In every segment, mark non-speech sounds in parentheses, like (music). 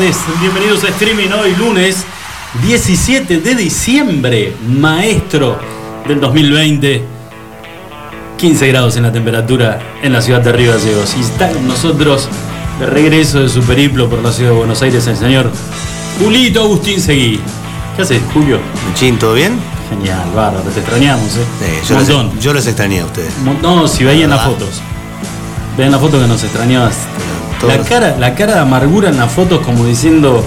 tardes. Bienvenidos a streaming hoy lunes 17 de diciembre, maestro del 2020. 15 grados en la temperatura en la ciudad de Río Gallegos. Y está con nosotros de regreso de su periplo por la ciudad de Buenos Aires el señor Julito Agustín Seguí. ¿Qué haces, Julio? Luchín, ¿todo bien? Genial, bárbaro, te extrañamos, ¿eh? Sí, yo, los, yo los extrañé a ustedes. No, si veían las fotos. Vean la foto que nos extrañabas. Todos. La cara, la cara de amargura en las fotos como diciendo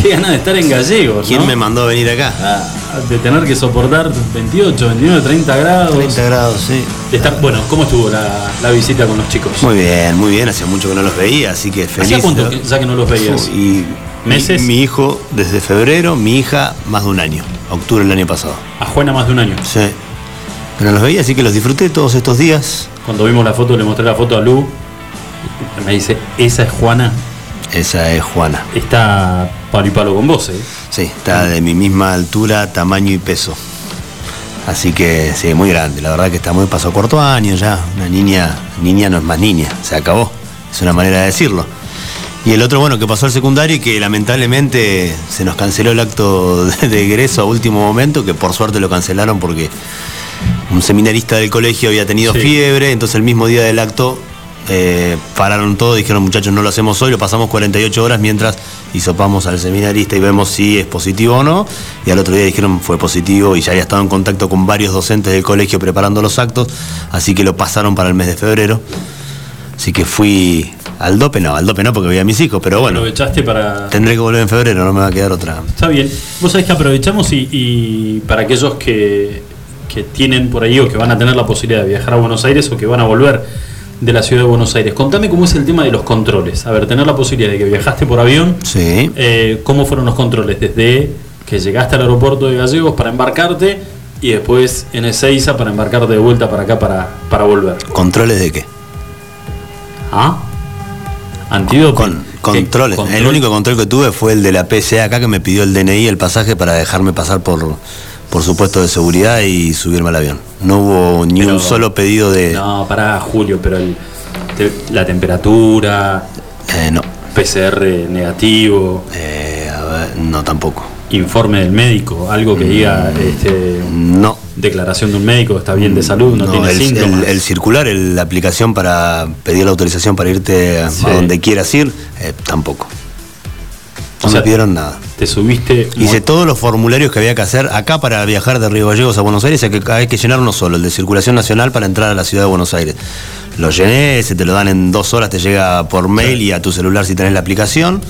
qué ganas de estar en gallegos, ¿Quién ¿no? me mandó a venir acá? Ah, de tener que soportar 28, 29, 30 grados. 30 grados, sí. Estar- bueno, ¿cómo estuvo la, la visita con los chicos? Muy bien, muy bien. Hacía mucho que no los veía, así que feliz. ¿Hacía cuánto ya que no los veías? Y ¿Meses? Mi, mi hijo desde febrero, mi hija más de un año. Octubre del año pasado. A Juana más de un año. Sí. Que no los veía, así que los disfruté todos estos días. Cuando vimos la foto, le mostré la foto a Lu. Me dice, esa es Juana. Esa es Juana. Está palo y palo con vos, ¿eh? Sí, está de mi misma altura, tamaño y peso. Así que sí, muy grande. La verdad que está muy pasó cuarto año ya. Una niña, niña no es más niña, se acabó. Es una manera de decirlo. Y el otro, bueno, que pasó al secundario y que lamentablemente se nos canceló el acto de, egreso a último momento, que por suerte lo cancelaron porque un seminarista del colegio había tenido Sí. fiebre, entonces el mismo día del acto eh, pararon todo, dijeron muchachos no lo hacemos hoy, lo pasamos 48 horas mientras hisopamos al seminarista y vemos si es positivo o no. Y al otro día dijeron fue positivo y ya había estado en contacto con varios docentes del colegio preparando los actos, así que lo pasaron para el mes de febrero. Así que fui al dope, no, al dope no porque veía a mis hijos, pero bueno, Aprovechaste para, tendré que volver en febrero, no me va a quedar otra. Está bien. Vos sabés que aprovechamos y, y para aquellos que, que tienen por ahí o que van a tener la posibilidad de viajar a Buenos Aires o que van a volver de la ciudad de Buenos Aires, contame cómo es el tema de los controles. A ver, tener la posibilidad de que viajaste por avión, Sí. eh, ¿cómo fueron los controles? Desde que llegaste al aeropuerto de Gallegos para embarcarte y después en Ezeiza para embarcarte de vuelta para acá para, para volver. ¿Controles de qué? ¿Ah? Antídoto. Con controles. Control. El único control que tuve fue el de la PCA acá que me pidió el DNI, el pasaje para dejarme pasar por, por su puesto de seguridad y subirme al avión. No hubo ni Pero- un solo pedido de. No, para Julio, pero el- te- la temperatura, Eh, no. PCR negativo, Eh, a ver, no tampoco. informe del médico, algo que diga este, No. declaración de un médico, está bien de salud, no, tiene el, síntomas. el- el circular, la aplicación para pedir la autorización para irte a, donde quieras ir, eh, tampoco. No O sea, me pidieron nada. Te subiste. Hice todos los formularios que había que hacer acá para viajar de Río Gallegos a Buenos Aires, hay que, hay que llenar uno solo, el de circulación nacional para entrar a la ciudad de Buenos Aires. Lo llené, se te lo dan en dos horas, te llega por mail y a tu celular si tenés la aplicación.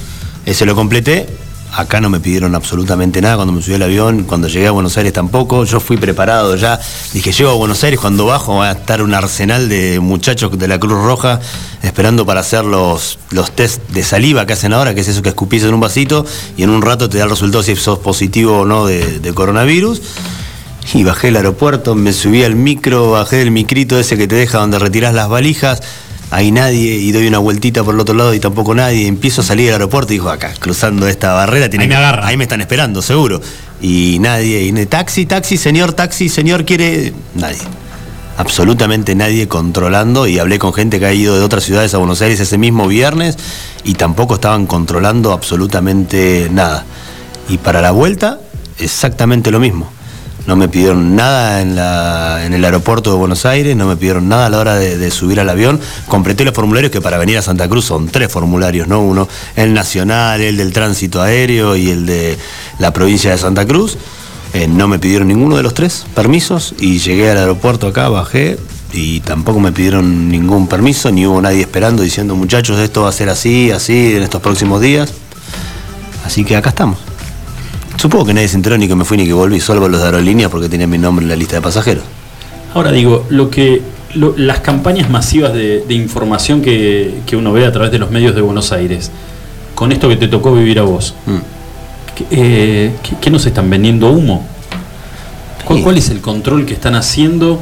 Ese lo completé. Acá no me pidieron absolutamente nada cuando me subí al avión, cuando llegué a Buenos Aires tampoco. Yo fui preparado ya. Dije, llego a Buenos Aires, cuando bajo va a estar un arsenal de muchachos de la Cruz Roja esperando para hacer los, los test de saliva que hacen ahora, que es eso que escupís en un vasito y en un rato te da el resultado si sos positivo o no de, coronavirus. Y bajé el aeropuerto, me subí al micro, bajé del micrito ese que te deja donde retirás las valijas. Hay nadie y doy una vueltita por el otro lado y tampoco nadie. Empiezo a salir del aeropuerto y digo, acá, cruzando esta barrera, tiene Ahí me que- agarran. ahí me están esperando, seguro. Y nadie, y taxi, taxi, señor, taxi, señor, quiere. Nadie. Absolutamente nadie controlando y hablé con gente que ha ido de otras ciudades a Buenos Aires ese mismo viernes y tampoco estaban controlando absolutamente nada. Y para la vuelta, exactamente lo mismo. No me pidieron nada en, la- en el aeropuerto de Buenos Aires, no me pidieron nada a la hora de, subir al avión. Completé los formularios que para venir a Santa Cruz son tres formularios, ¿no? Uno, el nacional, el del tránsito aéreo y el de la provincia de Santa Cruz. Eh, no me pidieron ninguno de los tres permisos y llegué al aeropuerto acá, bajé y tampoco me pidieron ningún permiso, ni hubo nadie esperando diciendo muchachos esto va a ser así, así en estos próximos días. Así que acá estamos. Supongo que nadie se enteró ni que me fui ni que volví, solo los de aerolíneas porque tenían mi nombre en la lista de pasajeros. Ahora digo, lo que lo- las campañas masivas de, de información que, que uno ve a través de los medios de Buenos Aires, con esto que te tocó vivir a vos, Mm. ¿qué, eh, nos están vendiendo humo? ¿Cuál, Sí. cuál es el control que están haciendo?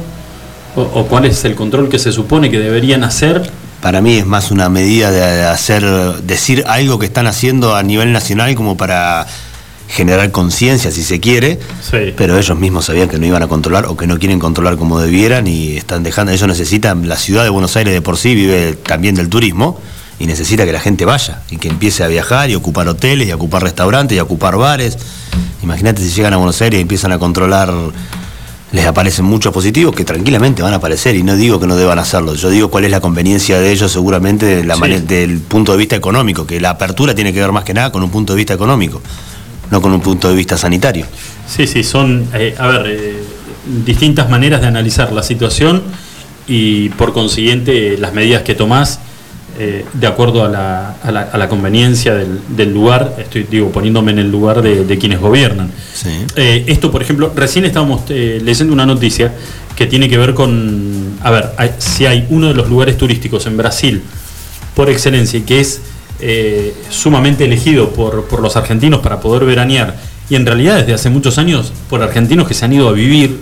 O, o cuál es el control que se supone que deberían hacer? Para mí es más una medida de hacer, decir algo que están haciendo a nivel nacional como para generar conciencia si se quiere, pero ellos mismos sabían que no iban a controlar o que no quieren controlar como debieran y están dejando, ellos necesitan, la ciudad de Buenos Aires de por sí vive también del turismo y necesita que la gente vaya y que empiece a viajar y ocupar hoteles y ocupar restaurantes y ocupar bares. Imagínate si llegan a Buenos Aires y empiezan a controlar les aparecen muchos positivos que tranquilamente van a aparecer y no digo que no deban hacerlo, yo digo cuál es la conveniencia de ellos seguramente la del punto de vista económico, que la apertura tiene que ver más que nada con un punto de vista económico, no con un punto de vista sanitario. Sí, sí, son, eh, a ver, eh, distintas maneras de analizar la situación y por consiguiente las medidas que tomás eh, de acuerdo a la, conveniencia del, lugar, estoy digo, poniéndome en el lugar de, quienes gobiernan. Eh, esto, por ejemplo, recién estábamos eh, leyendo una noticia que tiene que ver con, a ver, si hay uno de los lugares turísticos en Brasil por excelencia y que es sumamente elegido por, los argentinos para poder veranear y en realidad desde hace muchos años por argentinos que se han ido a vivir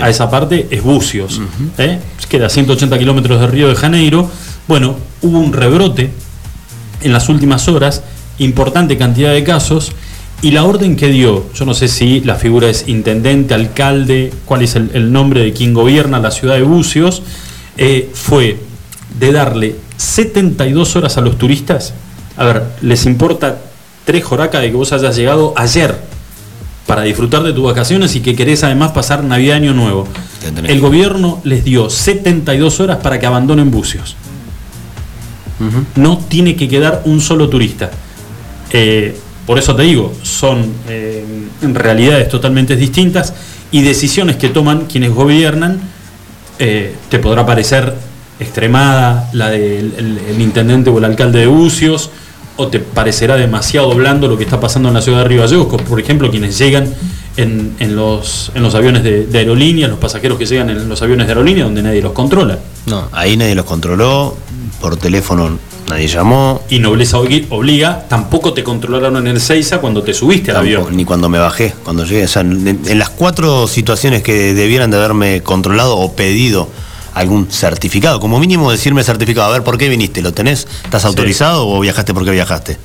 a esa parte es Bucios. Queda a 180 kilómetros de Río de Janeiro bueno, hubo un rebrote en las últimas horas, importante cantidad de casos, y la orden que dio, yo no sé si la figura es intendente, alcalde, cuál es el, nombre de quien gobierna la ciudad de Bucios, eh, fue de darle 72 horas a los turistas. A ver, les importa tres joracas de que vos hayas llegado ayer para disfrutar de tus vacaciones y que querés además pasar Navidad Año Nuevo. El gobierno les dio 72 horas para que abandonen Bucios no tiene que quedar un solo turista. Eh, por eso te digo, son eh, realidades totalmente distintas y decisiones que toman quienes gobiernan, eh, te podrá parecer extremada la del intendente o el alcalde de Bucios, o te parecerá demasiado blando lo que está pasando en la ciudad de Río Gallegos, por ejemplo, quienes llegan en, los, en los aviones de, de aerolínea, los pasajeros que llegan en los aviones de aerolínea, donde nadie los controla. No, ahí nadie los controló, por teléfono nadie llamó. Y nobleza obliga, tampoco te controlaron en el Seiza cuando te subiste al avión. Ni cuando me bajé, cuando llegué. en, las cuatro situaciones que debieran de haberme controlado o pedido algún certificado, como mínimo decirme certificado, a ver, ¿por qué viniste? ¿Lo tenés? ¿Estás autorizado o viajaste porque viajaste?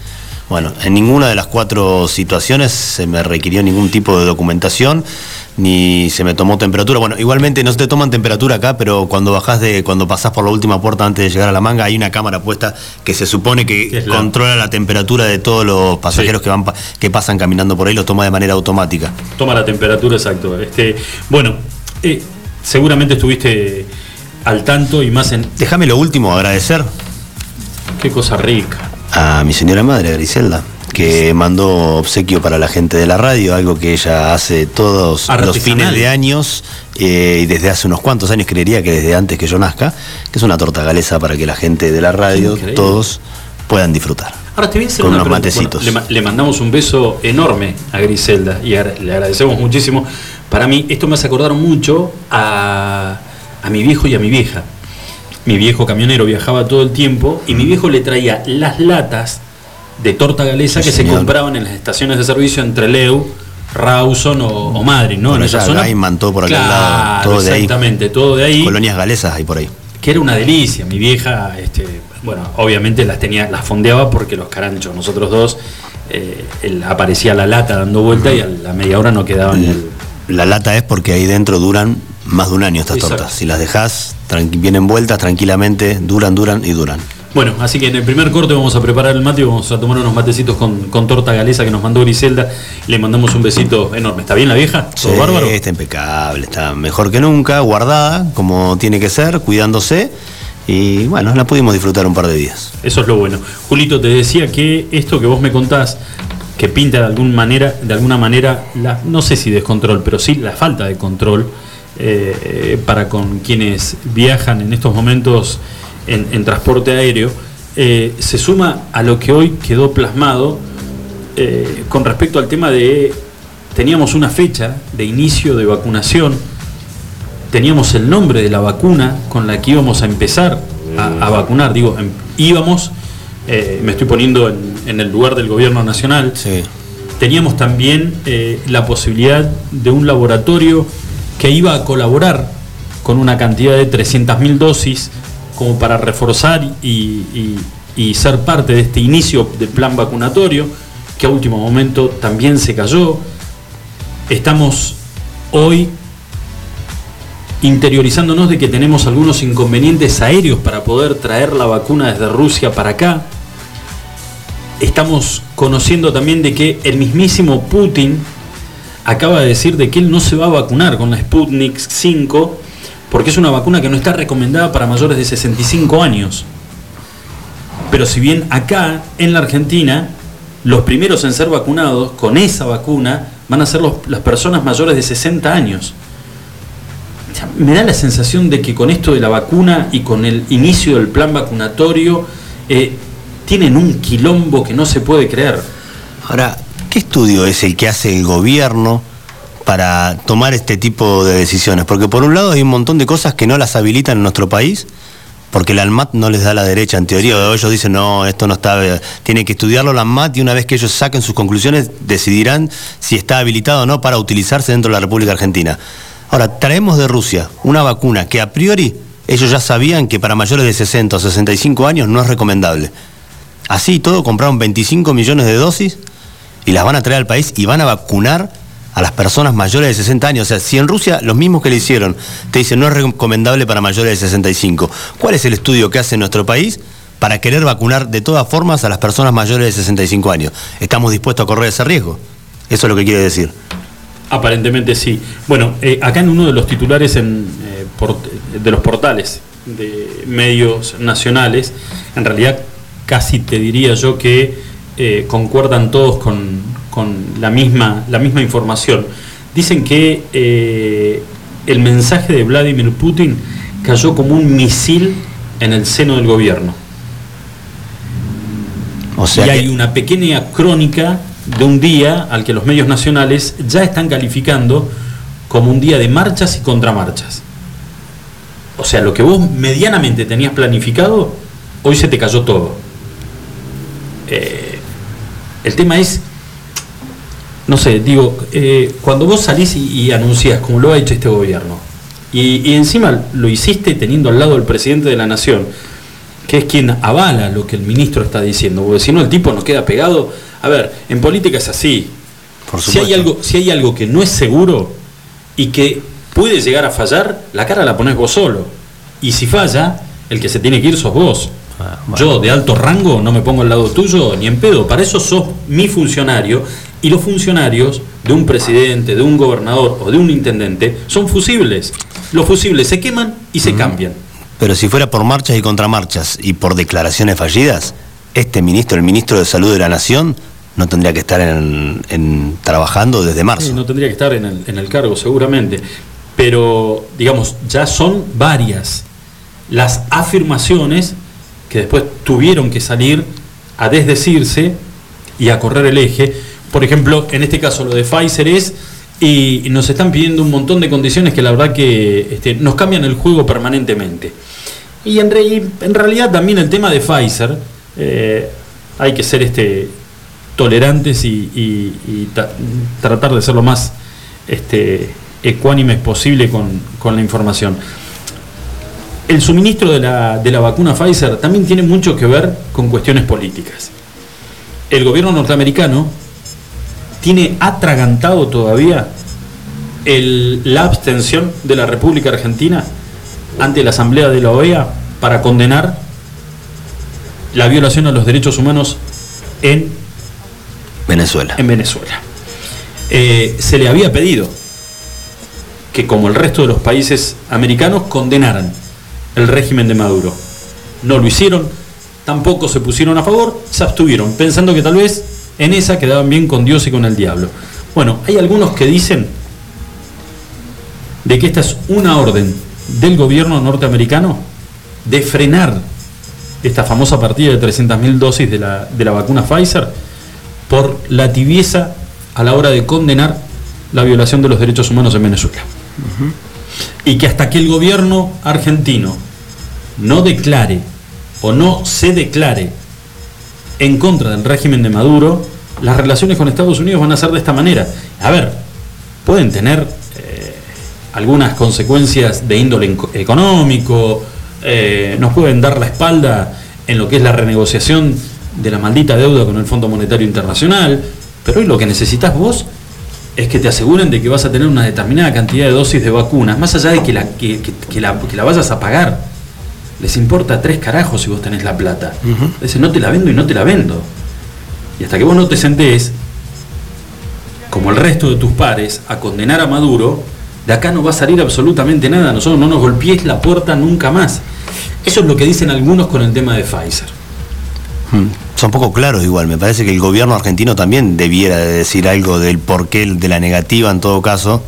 Bueno, en ninguna de las cuatro situaciones se me requirió ningún tipo de documentación ni se me tomó temperatura. Bueno, igualmente no se te toman temperatura acá, pero cuando bajás de, cuando pasás por la última puerta antes de llegar a la manga, hay una cámara puesta que se supone que controla la temperatura de todos los pasajeros que van que pasan caminando por ahí, lo toma de manera automática. Toma la temperatura, exacto. Este, bueno, eh, seguramente estuviste al tanto y más en. Déjame lo último, agradecer. Qué cosa rica. A mi señora madre, Griselda que mandó obsequio para la gente de la radio, algo que ella hace todos los fines de años eh, y desde hace unos cuantos años, creería que desde antes que yo nazca, que es una torta galesa para que la gente de la radio, todos puedan disfrutar. Ahora te voy a hacer con unos matecitos. le, mandamos un beso enorme a Griselda y le agradecemos muchísimo. Para mí, esto me hace acordar mucho a, a mi viejo y a mi vieja. Mi viejo camionero viajaba todo el tiempo y mi viejo le traía las latas de torta galesa que se compraban en las estaciones de servicio entre Leu, Rawson o, Madrid, ¿no? en esa zona. Mantó por aquel lado, todo de exactamente, todo de ahí. Colonias galesas ahí por ahí. Que era una delicia. Mi vieja, este, bueno, obviamente las tenía, las fondeaba porque los caranchos, nosotros dos, eh, aparecía la lata dando vuelta y a la media hora no quedaban el... La lata es porque ahí dentro duran más de un año estas tortas. Si las dejas, vienen vueltas tranquilamente, duran, duran y duran. Bueno, así que en el primer corte vamos a preparar el mate y vamos a tomar unos matecitos con, torta galesa que nos mandó Griselda. Le mandamos un besito enorme. ¿Está bien la vieja? ¿Todo bárbaro? Está impecable, está mejor que nunca, guardada, como tiene que ser, cuidándose. Y bueno, la pudimos disfrutar un par de días. Eso es lo bueno. Julito, te decía que esto que vos me contás, que pinta de alguna manera, de alguna manera, la, no sé si descontrol, pero sí la falta de control eh, para con quienes viajan en estos momentos en, transporte aéreo, eh, se suma a lo que hoy quedó plasmado eh, con respecto al tema de, teníamos una fecha de inicio de vacunación, teníamos el nombre de la vacuna con la que íbamos a empezar a, vacunar, digo, em, íbamos, eh, me estoy poniendo en, el lugar del gobierno nacional, teníamos también la posibilidad de un laboratorio que iba a colaborar con una cantidad de 300.000 dosis como para reforzar y, ser parte de este inicio del plan vacunatorio. que a último momento también se cayó. Estamos hoy interiorizándonos de que tenemos algunos inconvenientes aéreos para poder traer la vacuna desde Rusia para acá. Estamos conociendo también de que el mismísimo Putin acaba de decir de que él no se va a vacunar con la Sputnik 5 porque es una vacuna que no está recomendada para mayores de 65 años. Pero si bien acá, en la Argentina, los primeros en ser vacunados con esa vacuna van a ser las personas mayores de 60 años. Me da la sensación de que con esto de la vacuna y con el inicio del plan vacunatorio eh, tienen un quilombo que no se puede creer. Ahora, ¿qué estudio es el que hace el gobierno para tomar este tipo de decisiones? Porque por un lado hay un montón de cosas que no las habilitan en nuestro país porque la ANMAT no les da la derecha en teoría, ellos dicen, no, esto no está, tiene que estudiarlo la ANMAT y una vez que ellos saquen sus conclusiones decidirán si está habilitado o no para utilizarse dentro de la República Argentina. Ahora, traemos de Rusia una vacuna que a priori ellos ya sabían que para mayores de 60 o 65 años no es recomendable. Así todo compraron 25 millones de dosis y las van a traer al país y van a vacunar a las personas mayores de 60 años. O sea, si en Rusia los mismos que le hicieron te dicen no es recomendable para mayores de 65, ¿cuál es el estudio que hace nuestro país para querer vacunar de todas formas a las personas mayores de 65 años? ¿Estamos dispuestos a correr ese riesgo? Eso es lo que quiere decir. Aparentemente sí. Bueno, eh, acá en uno de los titulares eh, de los portales de medios nacionales, en realidad casi te diría yo que eh, concuerdan todos con, con la misma, la misma información. Dicen que eh, el mensaje de Vladimir Putin cayó como un misil en el seno del gobierno. O sea y hay una pequeña crónica de un día al que los medios nacionales ya están calificando como un día de marchas y contramarchas. O sea, lo que vos medianamente tenías planificado, hoy se te cayó todo. Eh, el tema es no sé, digo, eh, cuando vos salís y, anunciás, como lo ha hecho este gobierno, y, encima lo hiciste teniendo al lado al presidente de la nación, que es quien avala lo que el ministro está diciendo, porque si no el tipo nos queda pegado. A ver, en política es así. si, hay algo, si hay algo que no es seguro y que puede llegar a fallar, la cara la pones vos solo. Y si falla, el que se tiene que ir sos vos. Ah, Yo de alto rango no me pongo al lado tuyo ni en pedo. Para eso sos mi funcionario y los funcionarios de un presidente, de un gobernador o de un intendente son fusibles. Los fusibles se queman y se cambian. Pero si fuera por marchas y contramarchas y por declaraciones fallidas, este ministro, el ministro de Salud de la Nación, no tendría que estar en, trabajando desde marzo. no tendría que estar en el, en el cargo, seguramente. Pero, digamos, ya son varias las afirmaciones que después tuvieron que salir a desdecirse y a correr el eje por ejemplo, en este caso lo de Pfizer es, y nos están pidiendo un montón de condiciones que la verdad que este, nos cambian el juego permanentemente. Y en, en, realidad también el tema de Pfizer, eh, hay que ser este, tolerantes y, tratar de ser lo más este, ecuánimes posible con, la información. El suministro de la, de la vacuna Pfizer también tiene mucho que ver con cuestiones políticas. El gobierno norteamericano tiene atragantado todavía la abstención de la República Argentina ante la Asamblea de la OEA para condenar la violación a los derechos humanos en Venezuela. En Venezuela. Eh, se le había pedido que, como el resto de los países americanos, condenaran el régimen de Maduro. No lo hicieron, tampoco se pusieron a favor, se abstuvieron, pensando que tal vez en esa quedaban bien con Dios y con el diablo. Bueno, hay algunos que dicen de que esta es una orden del gobierno norteamericano de frenar esta famosa partida de 300.000 dosis de la, de la vacuna Pfizer por la tibieza a la hora de condenar la violación de los derechos humanos en Venezuela. Y que hasta que el gobierno argentino no declare o no se declare en contra del régimen de Maduro, las relaciones con Estados Unidos van a ser de esta manera. A ver, pueden tener eh, algunas consecuencias de índole económico, eh, nos pueden dar la espalda en lo que es la renegociación de la maldita deuda con el Fondo Monetario Internacional, pero hoy lo que necesitas vos es que te aseguren de que vas a tener una determinada cantidad de dosis de vacunas, más allá de que la, que, la, que la vayas a pagar. Les importa tres carajos si vos tenés la plata. Uh no te la vendo y no te la vendo. Y hasta que vos no te sentés, como el resto de tus pares, a condenar a Maduro, de acá no va a salir absolutamente nada. Nosotros no nos golpeéis la puerta nunca más. Eso es lo que dicen algunos con el tema de Pfizer. Hmm. Son poco claros igual, me parece que el gobierno argentino también debiera decir algo del porqué de la negativa en todo caso,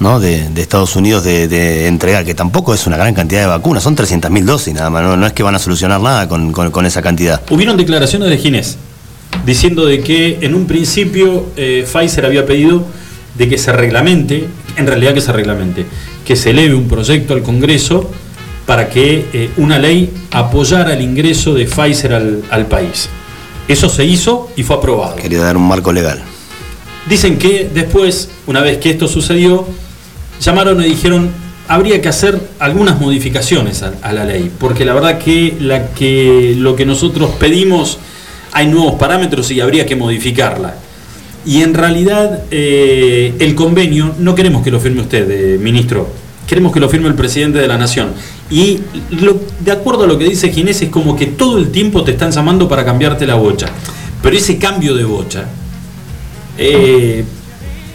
¿no? De, Estados Unidos de, entregar, que tampoco es una gran cantidad de vacunas, son 300.000 dosis nada más, no, es que van a solucionar nada con, esa cantidad. Hubieron declaraciones de Ginés diciendo de que en un principio eh, Pfizer había pedido de que se reglamente, en realidad que se reglamente, que se eleve un proyecto al Congreso para que eh, una ley apoyara el ingreso de Pfizer al, país. Eso se hizo y fue aprobado. Quería dar un marco legal. Dicen que después, una vez que esto sucedió, llamaron y dijeron, habría que hacer algunas modificaciones a, la ley, porque la verdad que, lo que nosotros pedimos, hay nuevos parámetros y habría que modificarla. Y en realidad eh, el convenio no queremos que lo firme usted, eh, ministro, queremos que lo firme el presidente de la nación. Y de acuerdo a lo que dice Ginés, es como que todo el tiempo te están llamando para cambiarte la bocha. Pero ese cambio de bocha eh,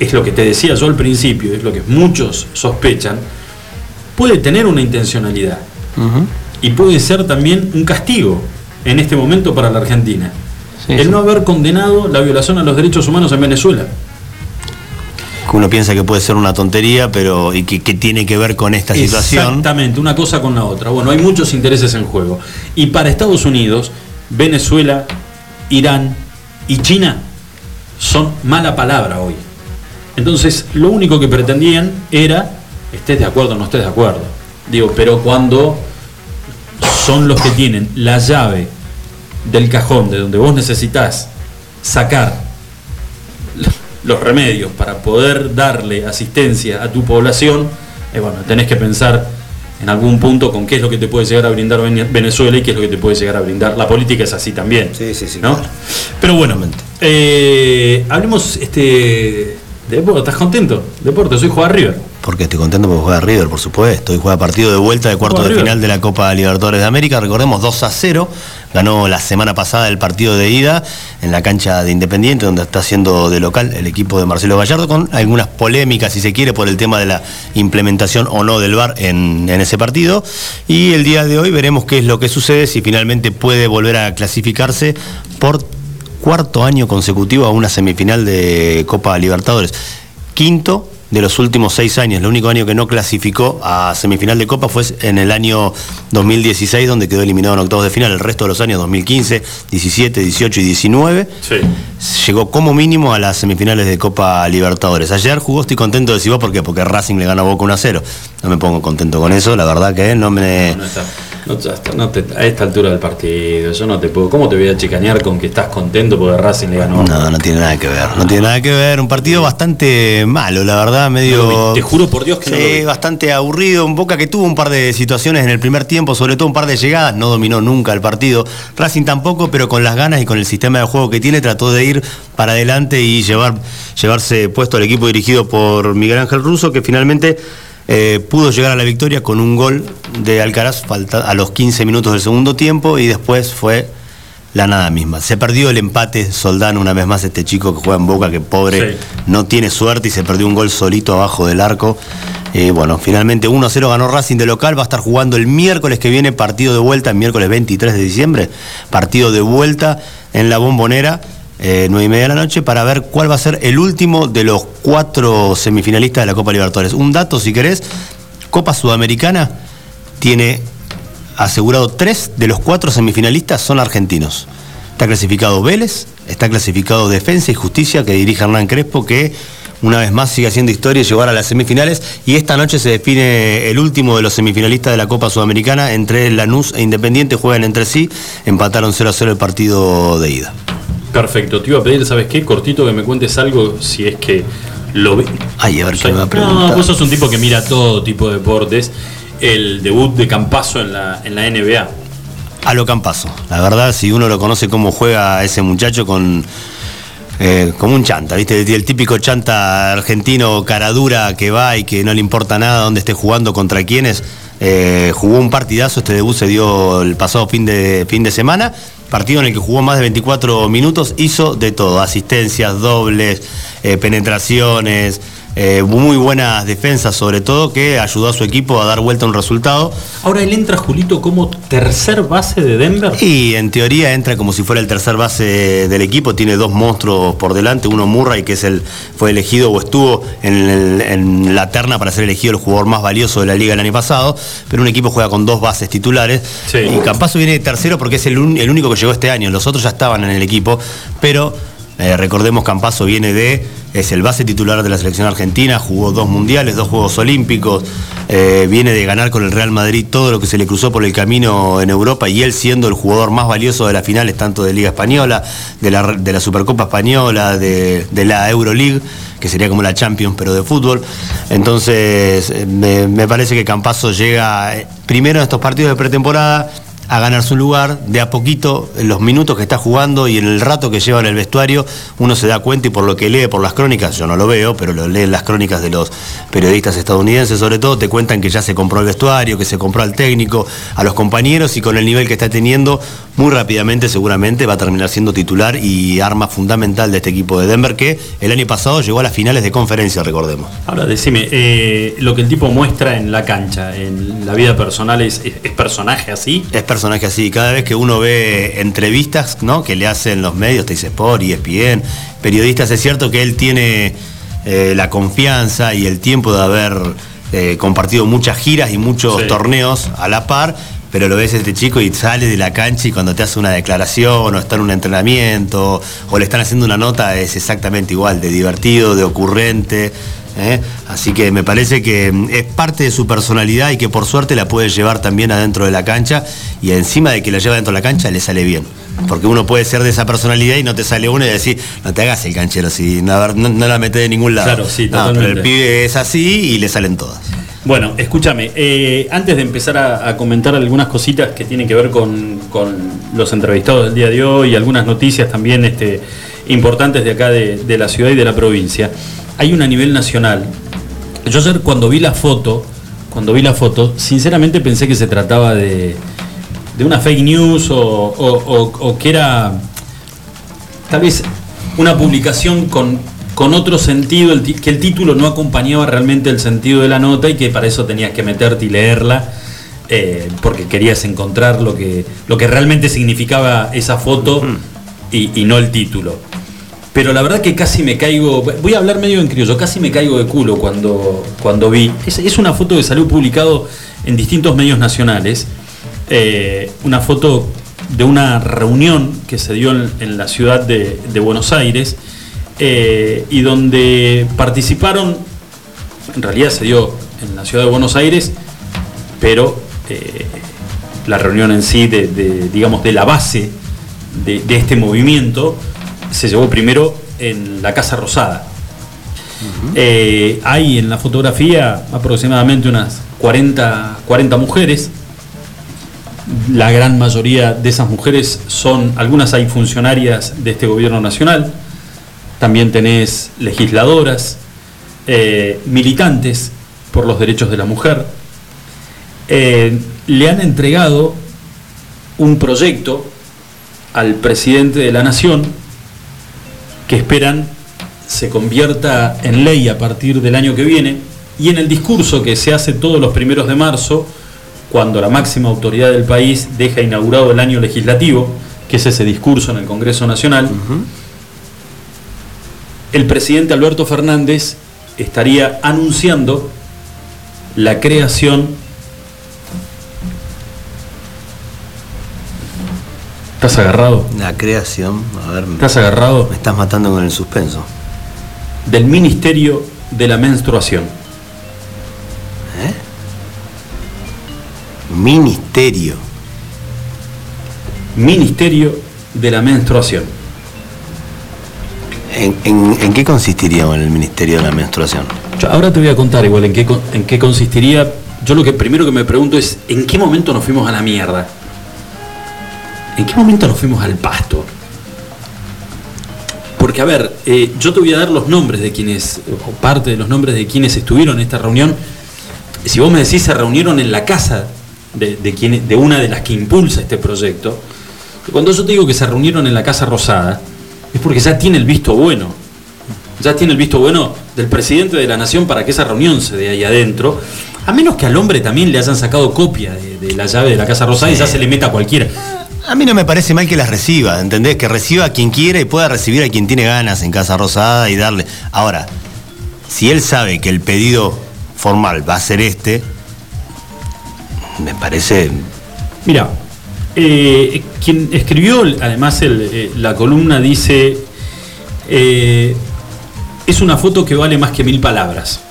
es lo que te decía yo al principio, es lo que muchos sospechan, puede tener una intencionalidad. Y puede ser también un castigo en este momento para la Argentina. el no haber condenado la violación a los derechos humanos en Venezuela uno piensa que puede ser una tontería, pero y que, tiene que ver con esta situación. Exactamente, una cosa con la otra. Bueno, hay muchos intereses en juego. Y para Estados Unidos, Venezuela, Irán y China son mala palabra hoy. Entonces, lo único que pretendían era, estés de acuerdo o no estés de acuerdo. Digo, pero cuando son los que tienen la llave del cajón de donde vos necesitas sacar los remedios para poder darle asistencia a tu población, eh, bueno, tenés que pensar en algún punto con qué es lo que te puede llegar a brindar Venezuela y qué es lo que te puede llegar a brindar. La política es así también. Sí, sí, sí. ¿no? Pero bueno, eh, hablemos este, deporte. ¿Estás contento? Deporte, soy Juan River. Porque estoy contento porque juega River, por supuesto. Y juega partido de vuelta de cuarto de final de la Copa Libertadores de América. Recordemos 2 a 0. Ganó la semana pasada el partido de ida en la cancha de Independiente, donde está haciendo de local el equipo de Marcelo Gallardo, con algunas polémicas, si se quiere, por el tema de la implementación o no del VAR en, en ese partido. Y el día de hoy veremos qué es lo que sucede, si finalmente puede volver a clasificarse por cuarto año consecutivo a una semifinal de Copa Libertadores. Quinto de los últimos seis años. El único año que no clasificó a semifinal de Copa fue en el año 2016, donde quedó eliminado en octavos de final. El resto de los años, 2015, 17, 18 y 19, llegó como mínimo a las semifinales de Copa Libertadores. Ayer jugó, estoy contento de vos, ¿por qué? Porque Racing le gana a Boca 1 a 0. No me pongo contento con eso, la verdad que no me... No, a esta altura del partido, yo no te puedo. ¿Cómo te voy a chicanear con que estás contento porque Racing le ganó? No, no tiene nada que ver. No tiene nada que ver. Un partido bastante malo, la verdad, medio. te juro por Dios que sí, no. bastante aburrido. Un Boca que tuvo un par de situaciones en el primer tiempo, sobre todo un par de llegadas. No dominó nunca el partido. Racing tampoco, pero con las ganas y con el sistema de juego que tiene, trató de ir para adelante y llevar, llevarse puesto al equipo dirigido por Miguel Ángel Russo, que finalmente eh, pudo llegar a la victoria con un gol de Alcaraz a los 15 minutos del segundo tiempo y después fue la nada misma. Se perdió el empate Soldano una vez más, este chico que juega en Boca, que pobre no tiene suerte y se perdió un gol solito abajo del arco. Eh, bueno, finalmente 1-0 ganó Racing de local, va a estar jugando el miércoles que viene, partido de vuelta, el miércoles 23 de diciembre, partido de vuelta en la bombonera eh, 9 y media de la noche, para ver cuál va a ser el último de los cuatro semifinalistas de la Copa Libertadores. Un dato, si querés, Copa Sudamericana tiene asegurado tres de los cuatro semifinalistas son argentinos. Está clasificado Vélez, está clasificado Defensa y Justicia, que dirige Hernán Crespo, que una vez más sigue haciendo historia y llegar a las semifinales. Y esta noche se define el último de los semifinalistas de la Copa Sudamericana. Entre Lanús e Independiente juegan entre sí. Empataron 0 a 0 el partido de ida. Perfecto, te iba a pedir, ¿sabes qué? Cortito que me cuentes algo, si es que lo ve. Ay, a ver qué me va a preguntar. No, vos sos un tipo que mira todo tipo de deportes. El debut de Campazo en la, en la NBA. a lo Campazo. La verdad, si uno lo conoce cómo juega ese muchacho con eh, como un chanta, ¿viste? El típico chanta argentino cara dura que va y que no le importa nada dónde esté jugando contra quiénes. Eh, jugó un partidazo, este debut se dio el pasado fin de, fin de semana, partido en el que jugó más de 24 minutos, hizo de todo, asistencias, dobles, eh, penetraciones, eh, muy buenas defensas sobre todo, que ayudó a su equipo a dar vuelta a un resultado. Ahora él entra, Julito, como tercer base de Denver. Y en teoría entra como si fuera el tercer base del equipo, tiene dos monstruos por delante, uno Murray, que es el, fue elegido o estuvo en, la terna para ser elegido el jugador más valioso de la liga el año pasado, pero un equipo juega con dos bases titulares. Y Campazo viene de tercero porque es el, el único que llegó este año, los otros ya estaban en el equipo, pero eh, recordemos Campazo viene de, es el base titular de la selección argentina, jugó dos mundiales, dos Juegos Olímpicos, eh, viene de ganar con el Real Madrid todo lo que se le cruzó por el camino en Europa y él siendo el jugador más valioso de las finales tanto de Liga Española, de la, Supercopa Española, de, la Euroleague, que sería como la Champions pero de fútbol. Entonces eh, me parece que Campazo llega primero en estos partidos de pretemporada a ganar su lugar, de a poquito, en los minutos que está jugando y en el rato que lleva en el vestuario, uno se da cuenta y por lo que lee por las crónicas, yo no lo veo, pero lo leen las crónicas de los periodistas estadounidenses sobre todo, te cuentan que ya se compró el vestuario, que se compró al técnico, a los compañeros y con el nivel que está teniendo, muy rápidamente seguramente va a terminar siendo titular y arma fundamental de este equipo de Denver que el año pasado llegó a las finales de conferencia, recordemos. Ahora, decime, eh, lo que el tipo muestra en la cancha, en la vida personal, ¿es, es personaje así? Es personaje así. Cada vez que uno ve entrevistas ¿no? que le hacen los medios, te dice Sport, ESPN, periodistas, es cierto que él tiene eh, la confianza y el tiempo de haber eh, compartido muchas giras y muchos torneos a la par, pero lo ves este chico y sale de la cancha y cuando te hace una declaración o está en un entrenamiento o le están haciendo una nota es exactamente igual, de divertido, de ocurrente. ¿Eh? Así que me parece que mm, es parte de su personalidad y que por suerte la puede llevar también adentro de la cancha y encima de que la lleva dentro de la cancha le sale bien. Porque uno puede ser de esa personalidad y no te sale uno y decir, no te hagas el canchero, si no, la metes de ningún lado. Claro, sí, pero el pibe es así y le salen todas. Bueno, escúchame, eh, antes de empezar a, comentar algunas cositas que tienen que ver con, los entrevistados del día de hoy y algunas noticias también este, importantes de acá de la ciudad y de la provincia, hay una a nivel nacional. Yo ayer cuando vi la foto, cuando vi la foto, sinceramente pensé que se trataba de, de una fake news o, que era tal vez una publicación con, con otro sentido, que el título no acompañaba realmente el sentido de la nota y que para eso tenías que meterte y leerla. Eh, porque querías encontrar lo que, lo que realmente significaba esa foto y no el título. Pero la verdad que casi me caigo, voy a hablar medio en criollo, casi me caigo de culo cuando, cuando vi. Es, una foto que salió publicado en distintos medios nacionales, eh, una foto de una reunión que se dio en, la ciudad de, Buenos Aires eh, y donde participaron, en realidad se dio en la ciudad de Buenos Aires, pero eh, la reunión en sí, de, digamos, de la base de este movimiento, se llevó primero en la Casa Rosada. Eh, hay en la fotografía aproximadamente unas 40, 40 mujeres. La gran mayoría de esas mujeres son, algunas hay funcionarias de este gobierno nacional, también tenés legisladoras, eh, militantes por los derechos de la mujer. Eh, le han entregado un proyecto al presidente de la Nación que esperan se convierta en ley a partir del año que viene y en el discurso que se hace todos los primeros de marzo, cuando la máxima autoridad del país deja inaugurado el año legislativo, que es ese discurso en el Congreso Nacional, el presidente Alberto Fernández estaría anunciando la creación ¿Estás agarrado? La creación, a ver. ¿Estás agarrado? Me estás matando con el suspenso. Del Ministerio de la Menstruación. ¿Eh? Ministerio. Ministerio de la Menstruación. ¿En, qué consistiría el Ministerio de la Menstruación? ahora te voy a contar igual en qué, en qué consistiría. Yo lo que primero que me pregunto es, ¿en qué momento nos fuimos a la mierda? ¿En qué momento nos fuimos al pasto? Porque, a ver, eh, yo te voy a dar los nombres de quienes, o parte de los nombres de quienes estuvieron en esta reunión. Si vos me decís se reunieron en la casa de, de, de una de las que impulsa este proyecto, cuando yo te digo que se reunieron en la Casa Rosada, es porque ya tiene el visto bueno. Ya tiene el visto bueno del presidente de la Nación para que esa reunión se dé ahí adentro. A menos que al hombre también le hayan sacado copia de, la llave de la Casa Rosada y ya se le meta a cualquiera. A mí no me parece mal que las reciba, ¿entendés? Que reciba a quien quiera y pueda recibir a quien tiene ganas en Casa Rosada y darle. Ahora, si él sabe que el pedido formal va a ser este, me parece. Mira, eh, quien escribió además eh, la columna dice: eh, Es una foto que vale más que mil palabras.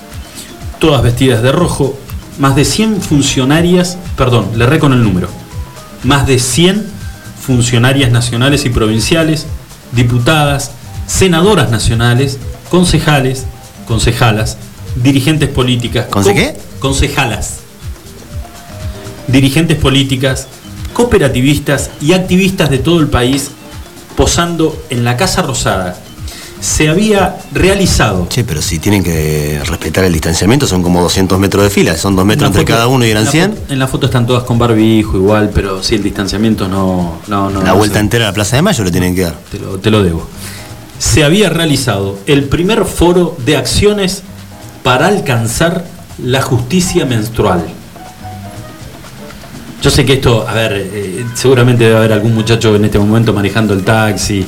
Todas vestidas de rojo, más de 100 funcionarias, perdón, le re con el número, más de 100 funcionarias nacionales y provinciales, diputadas, senadoras nacionales, concejales, concejalas, dirigentes políticas. Concejalas. Dirigentes políticas, cooperativistas y activistas de todo el país posando en la Casa Rosada. Se había realizado. Che, pero si tienen que respetar el distanciamiento, son como 200 metros de fila, son dos metros entre cada uno y eran 100. en la foto están todas con barbijo igual, pero si el distanciamiento no. no, no la vuelta entera a la Plaza de Mayo lo tienen que dar. Te lo, te lo debo. Se había realizado el primer foro de acciones para alcanzar la justicia menstrual. Yo sé que esto, a ver, eh, seguramente debe haber algún muchacho en este momento manejando el taxi,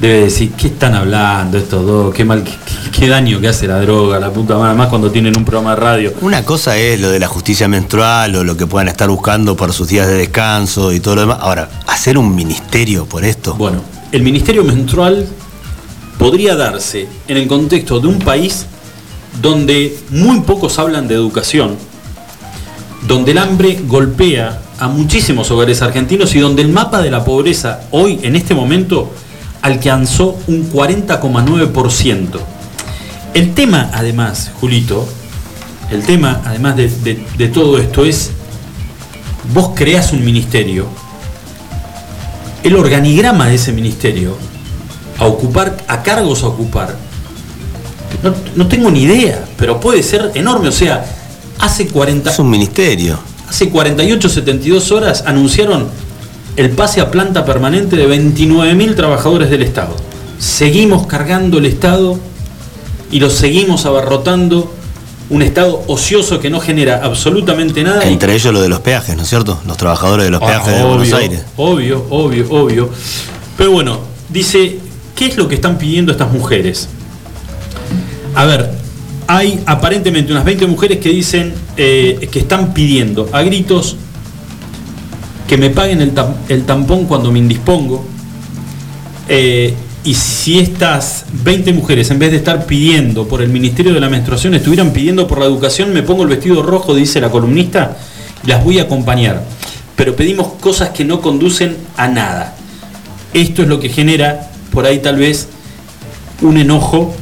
debe decir, ¿qué están hablando estos dos? ¿Qué mal, qué, daño que hace la droga, la puta madre, más cuando tienen un programa de radio? Una cosa es lo de la justicia menstrual o lo que puedan estar buscando por sus días de descanso y todo lo demás. Ahora, ¿hacer un ministerio por esto? Bueno, el ministerio menstrual podría darse en el contexto de un país donde muy pocos hablan de educación, donde el hambre golpea a muchísimos hogares argentinos y donde el mapa de la pobreza hoy, en este momento, alcanzó un 40,9%. El tema, además, Julito, el tema, además de, todo esto, es, vos creas un ministerio, el organigrama de ese ministerio, a ocupar, a cargos a ocupar, no, no tengo ni idea, pero puede ser enorme, o sea, Hace 40. Es un ministerio. Hace 48, 72 horas anunciaron el pase a planta permanente de 29.000 trabajadores del Estado. Seguimos cargando el Estado y lo seguimos abarrotando. Un Estado ocioso que no genera absolutamente nada. Entre ellos lo de los peajes, ¿no es cierto? Los trabajadores de los ah, peajes de Buenos Aires. Obvio, obvio, obvio. Pero bueno, dice, ¿qué es lo que están pidiendo estas mujeres? A ver, hay aparentemente unas 20 mujeres que dicen eh, que están pidiendo a gritos que me paguen el, tampón cuando me indispongo. Eh, y si estas 20 mujeres, en vez de estar pidiendo por el Ministerio de la Menstruación, estuvieran pidiendo por la educación, me pongo el vestido rojo, dice la columnista, las voy a acompañar. Pero pedimos cosas que no conducen a nada. Esto es lo que genera por ahí tal vez un enojo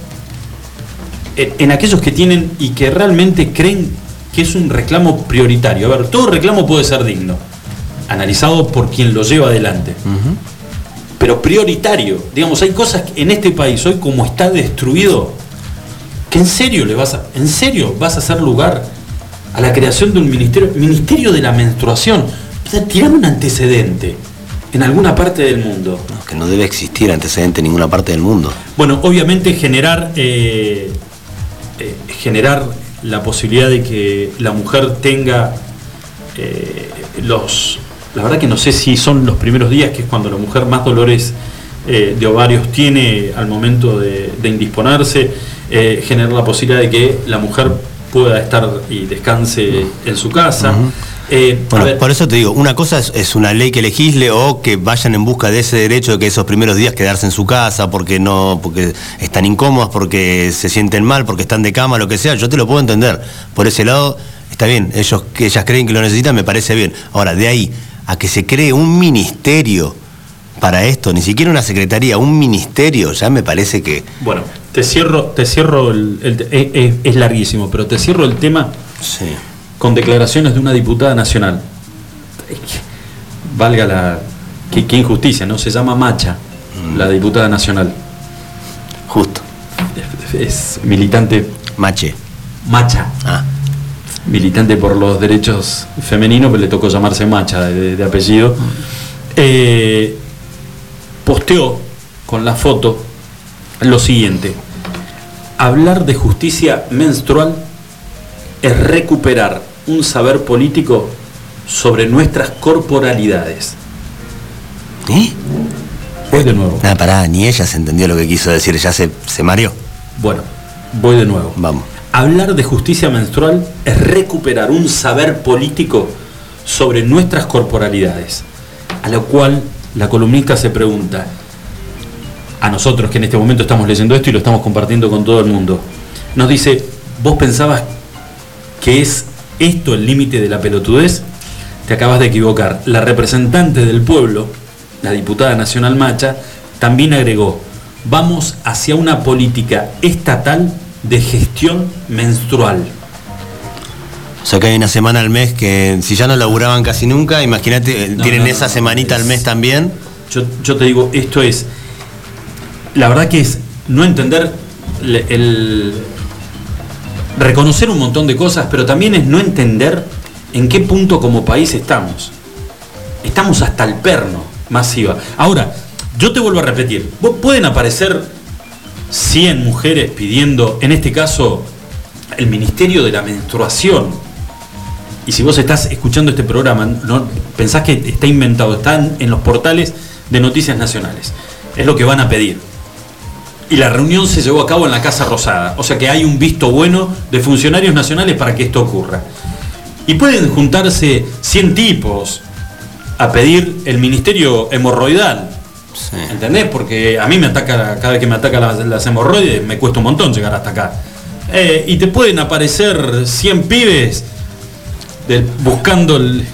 en aquellos que tienen y que realmente creen que es un reclamo prioritario. A ver, todo reclamo puede ser digno, analizado por quien lo lleva adelante. Pero prioritario, digamos, hay cosas en este país hoy como está destruido, que en serio le vas a, en serio vas a hacer lugar a la creación de un ministerio, ministerio de la menstruación. O sea, un antecedente en alguna parte del mundo. que no debe existir antecedente en ninguna parte del mundo. Bueno, obviamente generar eh, eh, generar la posibilidad de que la mujer tenga eh, los... La verdad que no sé si son los primeros días, que es cuando la mujer más dolores eh, de ovarios tiene al momento de, indisponerse, generar la posibilidad de que la mujer pueda estar y descanse en su casa. Eh, por eso te digo, una cosa es, una ley que legisle o que vayan en busca de ese derecho de que esos primeros días quedarse en su casa porque no, porque están incómodas, porque se sienten mal, porque están de cama, lo que sea. Yo te lo puedo entender. Por ese lado, está bien. Ellos que ellas creen que lo necesitan, me parece bien. Ahora, de ahí a que se cree un ministerio para esto, ni siquiera una secretaría, un ministerio, ya me parece que. Bueno, te cierro, te cierro el, es larguísimo, pero te cierro el tema. Sí con declaraciones de una diputada nacional. Valga la, Qué, qué injusticia, ¿no? Se llama Macha, la diputada nacional. Justo. Es militante Mache. Macha. Ah. Militante por los derechos femeninos, pero le tocó llamarse Macha de, de apellido, eh, posteó con la foto lo siguiente, hablar de justicia menstrual es recuperar un saber político sobre nuestras corporalidades. ¿Eh? Voy de nuevo. Nada, pará, ni ella se entendió lo que quiso decir, ya se, se mareó. Bueno, voy de nuevo. Vamos. Hablar de justicia menstrual es recuperar un saber político sobre nuestras corporalidades. A lo cual la columnista se pregunta, a nosotros que en este momento estamos leyendo esto y lo estamos compartiendo con todo el mundo, nos dice, ¿vos pensabas que es esto el límite de la pelotudez? Te acabas de equivocar. La representante del pueblo, la diputada nacional Macha, también agregó, vamos hacia una política estatal de gestión menstrual. O sea que hay una semana al mes que si ya no laburaban casi nunca, imagínate, eh, No, tienen no, esa no, semanita es- al mes también. Yo, yo te digo, esto es, la verdad que es no entender el, reconocer un montón de cosas, pero también es no entender en qué punto como país estamos. Estamos hasta el perno, masiva. Ahora, yo te vuelvo a repetir, vos pueden aparecer 100 mujeres pidiendo, en este caso, el Ministerio de la Menstruación. Y si vos estás escuchando este programa, no pensás que está inventado, están en los portales de noticias nacionales. Es lo que van a pedir. Y la reunión se llevó a cabo en la Casa Rosada. O sea que hay un visto bueno de funcionarios nacionales para que esto ocurra. Y pueden juntarse 100 tipos a pedir el ministerio hemorroidal. Sí. ¿Entendés? Porque a mí me ataca, cada vez que me ataca las, las hemorroides, me cuesta un montón llegar hasta acá. Eh, y te pueden aparecer 100 pibes buscando el,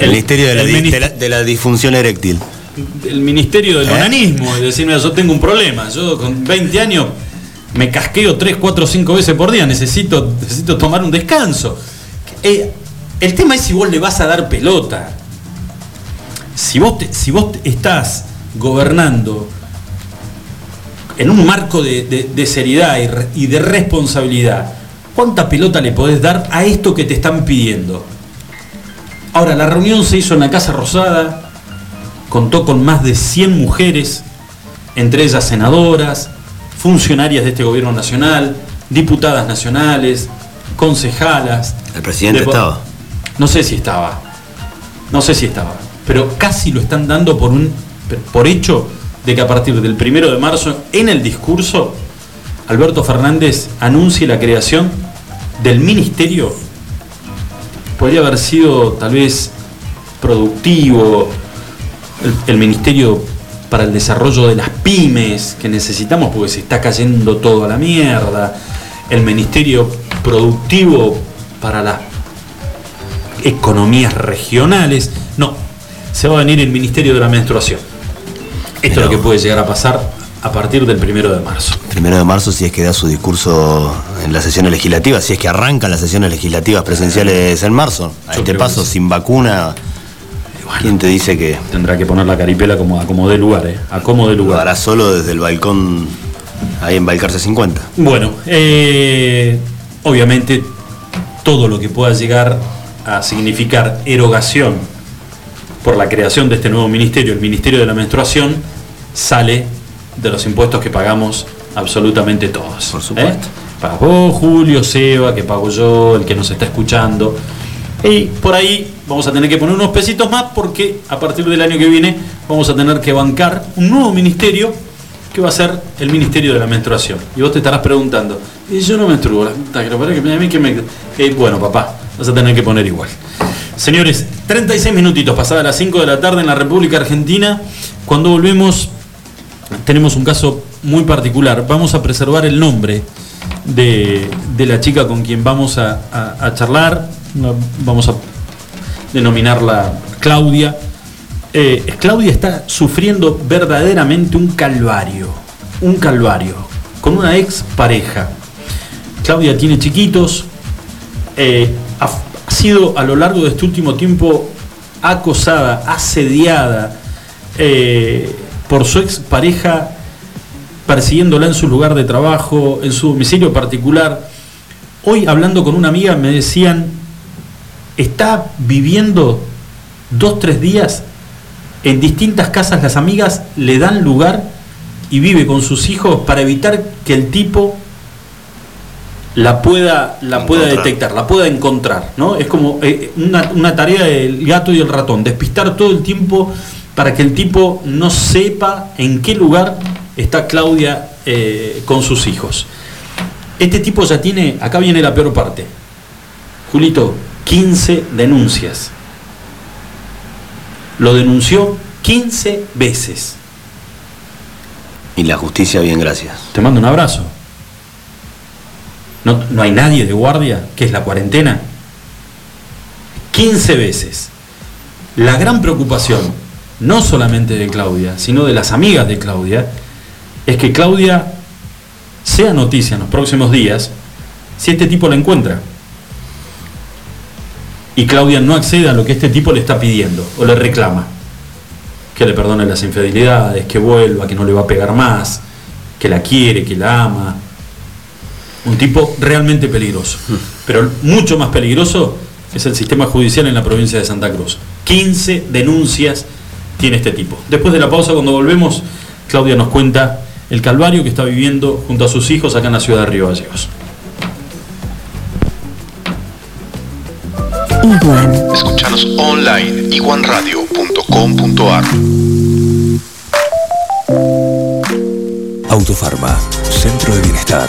El, Ministerio de la, el di- minis- de la- de la disfunción eréctil. el ministerio del ¿Eh? onanismo y decir, mira, yo tengo un problema, yo con 20 años me casqueo 3, 4, 5 veces por día, necesito, necesito tomar un descanso. Eh, el tema es si vos le vas a dar pelota. Si vos, te- si vos estás gobernando en un marco de, de- de seriedad y, re- y de responsabilidad, ¿cuánta pelota le podés dar a esto que te están pidiendo? Ahora, la reunión se hizo en la Casa Rosada, contó con más de 100 mujeres, entre ellas senadoras, funcionarias de este gobierno nacional, diputadas nacionales, concejalas. El presidente de- estaba. No sé si estaba, no sé si estaba, pero casi lo están dando por un por hecho de que a partir del primero de marzo, en el discurso, Alberto Fernández anuncie la creación del ministerio. Podría haber sido tal vez productivo, el, ministerio para el desarrollo de las pymes que necesitamos porque se está cayendo todo a la mierda, el ministerio productivo para las economías regionales. No, se va a venir el Ministerio de la Menstruación. Esto es lo que puede llegar a pasar a partir del primero de marzo. Primero de marzo, si es que da su discurso en las sesiones legislativas, si es que arrancan las sesiones legislativas presenciales en marzo. A este paso, sin vacuna, ¿quién te dice que Tendrá que poner la caripela como a como de lugar, ¿eh? A como de lo lugar. hará solo desde el balcón ahí en Balcarce 50? Bueno, eh, obviamente todo lo que pueda llegar a significar erogación por la creación de este nuevo ministerio, el Ministerio de la Menstruación, sale de los impuestos que pagamos absolutamente todos. Por supuesto. ¿eh? Vos, Julio, Seba, que pago yo, el que nos está escuchando. Y por ahí vamos a tener que poner unos pesitos más porque a partir del año que viene vamos a tener que bancar un nuevo ministerio que va a ser el Ministerio de la Menstruación. Y vos te estarás preguntando, y yo no menstruo, la puta que lo parió, que a mí que me... Eh, bueno, papá, vas a tener que poner igual. Señores, 36 minutitos pasadas las 5 de la tarde en la República Argentina. Cuando volvemos tenemos un caso muy particular. Vamos a preservar el nombre de, de la chica con quien vamos a, a- charlar. La- Vamos a denominarla Claudia. Eh, Claudia está sufriendo verdaderamente un calvario. Un calvario. Con una ex pareja. Claudia tiene chiquitos. eh, ha sido a lo largo de este último tiempo acosada, asediada eh, por su expareja, persiguiéndola en su lugar de trabajo, en su domicilio particular. Hoy hablando con una amiga me decían, está viviendo dos, tres días en distintas casas, las amigas le dan lugar y vive con sus hijos para evitar que el tipo la pueda, la pueda detectar, la pueda encontrar. ¿no? Es como eh, una, tarea del gato y el ratón, despistar todo el tiempo para que el tipo no sepa en qué lugar está Claudia eh, con sus hijos. Este tipo ya tiene, acá viene la peor parte. Julito, 15 denuncias. Lo denunció 15 veces. Y la justicia, bien, gracias. Te mando un abrazo. No, no hay nadie de guardia, que es la cuarentena. 15 veces. La gran preocupación, no solamente de Claudia, sino de las amigas de Claudia, es que Claudia sea noticia en los próximos días si este tipo la encuentra. Y Claudia no accede a lo que este tipo le está pidiendo o le reclama. Que le perdone las infidelidades, que vuelva, que no le va a pegar más, que la quiere, que la ama, un tipo realmente peligroso. Pero mucho más peligroso es el sistema judicial en la provincia de Santa Cruz. 15 denuncias tiene este tipo. Después de la pausa, cuando volvemos, Claudia nos cuenta el calvario que está viviendo junto a sus hijos acá en la ciudad de Río Gallegos. Escuchanos online iguanradio.com.ar Autofarma, Centro de Bienestar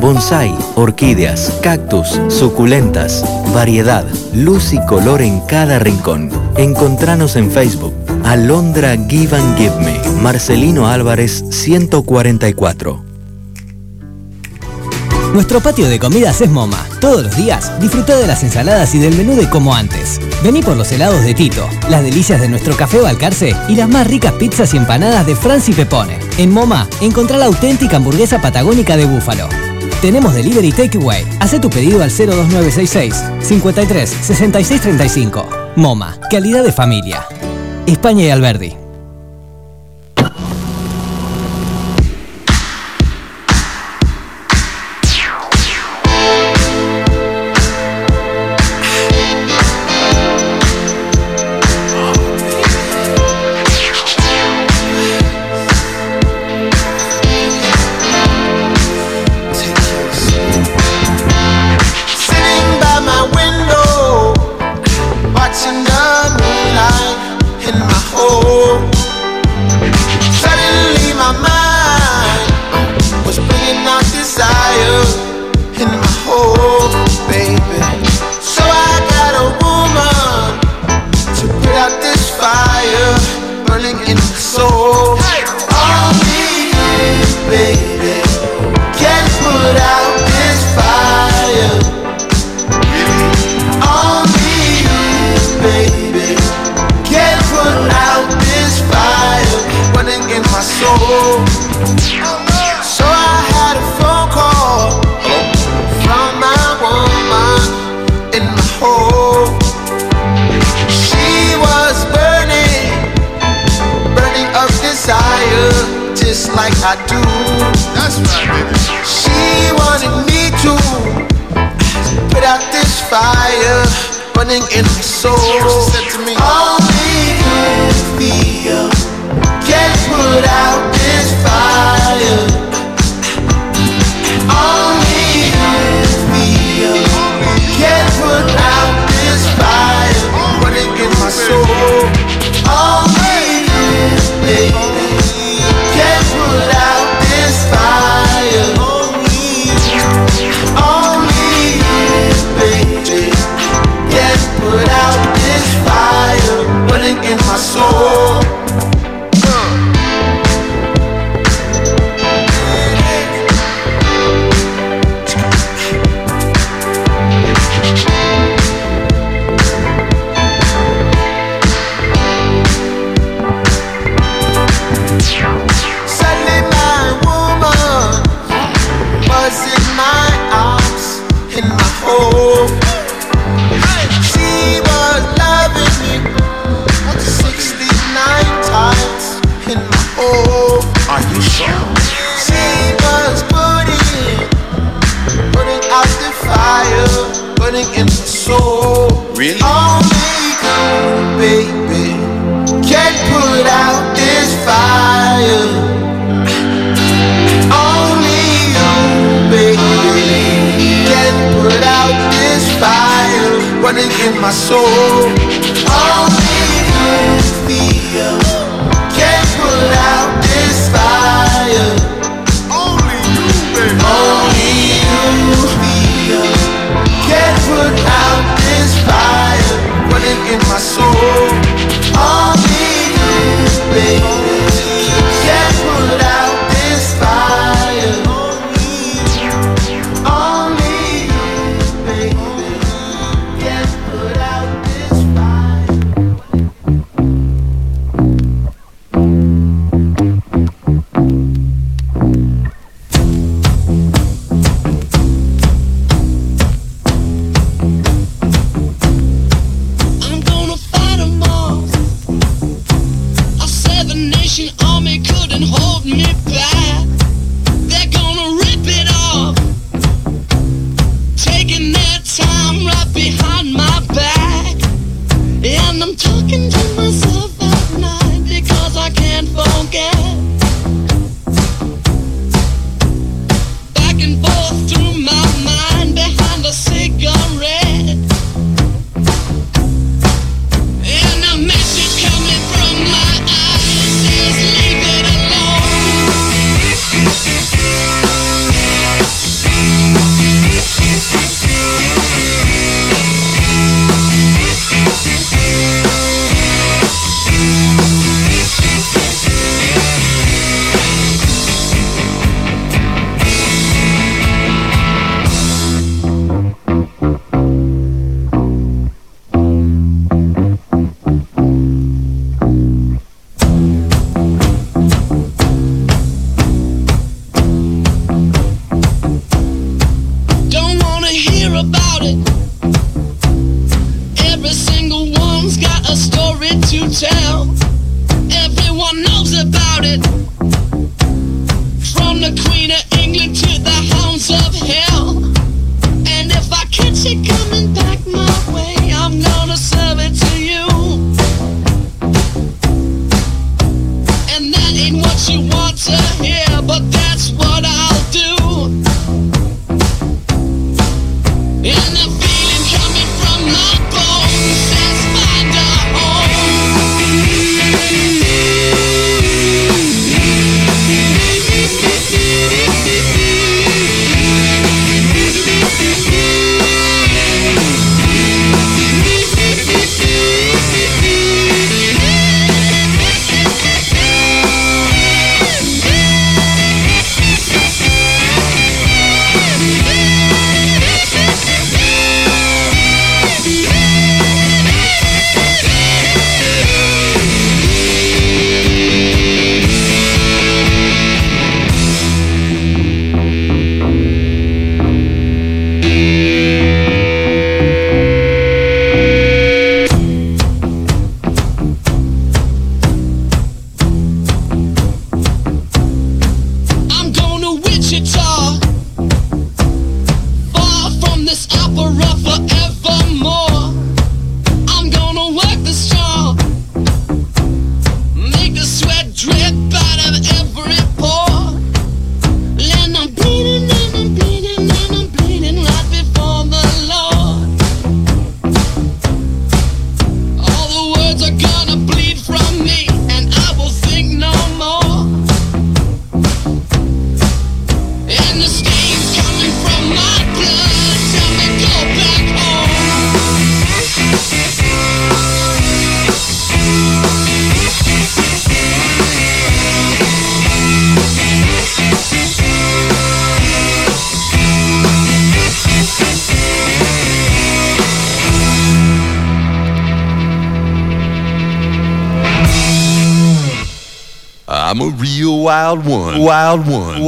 bonsai, orquídeas, cactus, suculentas, variedad, luz y color en cada rincón. Encontranos en Facebook. Alondra Give and Give Me. Marcelino Álvarez 144. Nuestro patio de comidas es MoMA. Todos los días disfruta de las ensaladas y del menú de como antes. Vení por los helados de Tito, las delicias de nuestro café Balcarce y las más ricas pizzas y empanadas de Franci Pepone. En MoMA encontrá la auténtica hamburguesa patagónica de búfalo tenemos delivery takeaway. Haz tu pedido al 02966 53 66 35. MoMA, calidad de familia. España y Alberdi.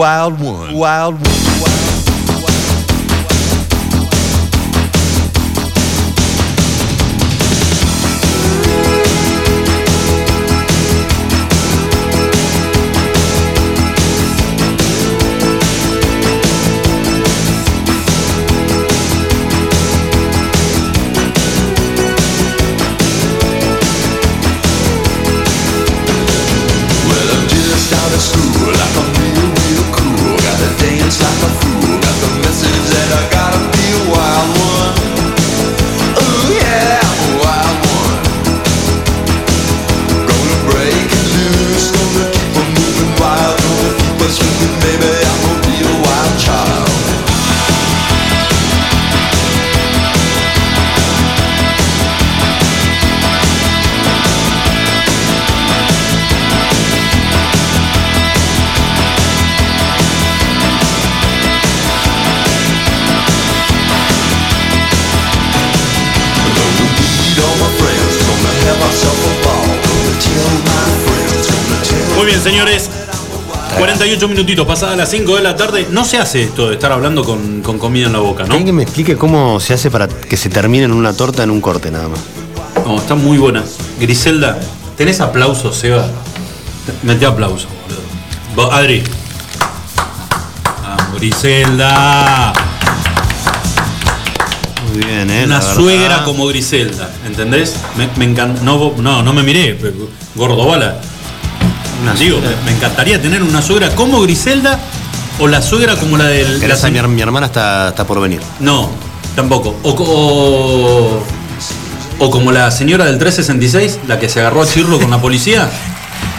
Wild one. Wild one. 48 minutitos, pasadas las 5 de la tarde. No se hace esto de estar hablando con, con comida en la boca, ¿no? Alguien que me explique cómo se hace para que se termine en una torta en un corte nada más. No, está muy buena. Griselda, ¿tenés aplausos, Seba? Mete aplauso, boludo. Adri. Vamos, Griselda. Muy bien, ¿eh? Una suegra como Griselda, ¿entendés? Me, me encanta. No, no, no me miré, gordo bala. Una Digo, suegra. me, encantaría tener una suegra como Griselda o la suegra como la del. Gracias mi, hermana está, está por venir. No, tampoco. O, o, o como la señora del 366, la que se agarró a chirlo con la policía. (laughs)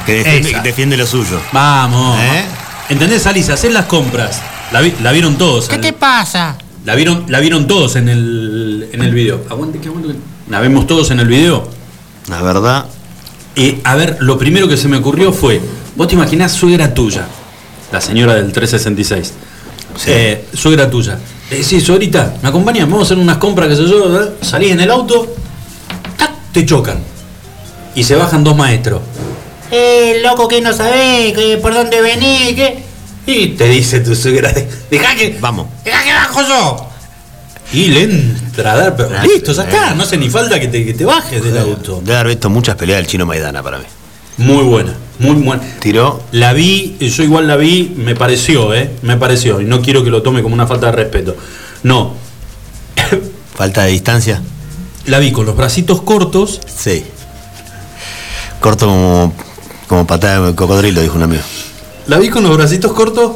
Que defiende, lo suyo. Vamos. ¿Eh? ¿Entendés, Alice? Hacer las compras. La, vi- la vieron todos. ¿Qué al- te pasa? La vieron, la vieron todos en el, en el video. Aguante, que aguante. La vemos todos en el video. La verdad, Y a ver, lo primero que se me ocurrió fue, vos te imaginás suegra tuya, la señora del 366. Sí. Eh, suegra tuya. Le decís, suegrita, ¿me acompañas? Vamos a hacer unas compras, qué sé yo. ¿eh? Salís en el auto, ¡tac! te chocan. Y se bajan dos maestros. Eh, loco, que no sabés, que por dónde venís, que. Y te dice tu suegra, dejá que. vamos. Dejá que bajo yo. Y le entra a dar, pero Ah, listo, ya sí. está. No hace ni falta que te, que te bajes del auto. Debe haber visto muchas peleas del chino Maidana para mí. Muy buena, muy buena. Tiró. La vi, yo igual la vi, me pareció, ¿eh? Me pareció. Y no quiero que lo tome como una falta de respeto. No, (laughs) Falta de distancia. la vi con los bracitos cortos. Sí. Corto como, como patada de cocodrilo, dijo un amigo. La vi con los bracitos cortos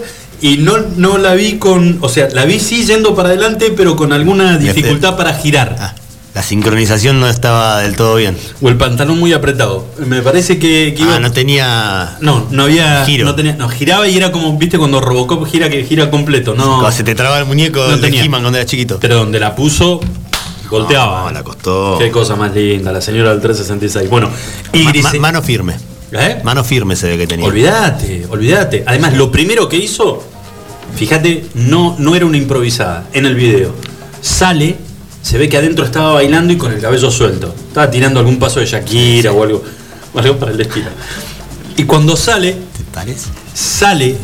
y no, no la vi con. O sea, la vi sí yendo para adelante, pero con alguna dificultad para girar. Ah, la sincronización no estaba del todo bien. O el pantalón muy apretado. Me parece que, que iba- Ah, no tenía. No, no había. Giro. No, tenía, no, giraba y era como, viste, cuando Robocop gira que gira completo. No. Cuando se te traba el muñeco No de tenía. He-Man cuando era chiquito. Pero donde la puso, volteaba. No, la costó. Qué cosa más linda, la señora del 366. Bueno, y Ma- ma- mano firme. ¿Eh? Mano firme se ve que tenía. Olvídate, olvídate. Además, lo primero que hizo, fíjate, no, no era una improvisada. En el video, sale, se ve que adentro estaba bailando y con el cabello suelto. Estaba tirando algún paso de Shakira o algo, o algo para el estilo. Y cuando sale, ¿Te parece? sale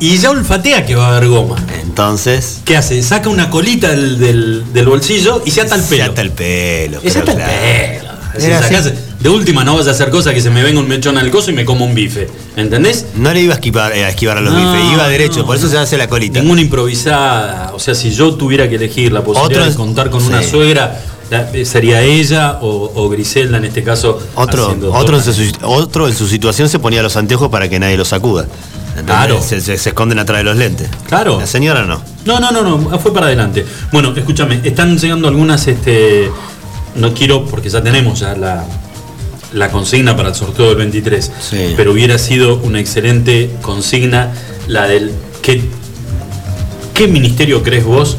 y ya olfatea que va a haber goma. Entonces. ¿Qué hace? Saca una colita del, del- del bolsillo y se ata el pelo. Se ata el pelo. Se ata el pelo. De última no vas a hacer cosas que se me venga un mechón al coso y me como un bife. ¿Entendés? No le iba a esquivar, eh, a, esquivar a los No, bifes, iba derecho, no, por eso se hace la colita. Ninguna improvisada. O sea, si yo tuviera que elegir la posibilidad de contar con una suegra, eh, sería ella o, o Griselda en este caso. Otro, otro, en su, otro en su situación se ponía los anteojos para que nadie los sacuda. Claro. Se, se- se esconden atrás de los lentes. Claro. La señora no. No, no, no, no, fue para adelante. Bueno, escúchame, están llegando algunas, este, no quiero, porque ya tenemos ya la, la consigna para el sorteo del 23, Sí. pero hubiera sido una excelente consigna la del ¿qué, qué ministerio crees vos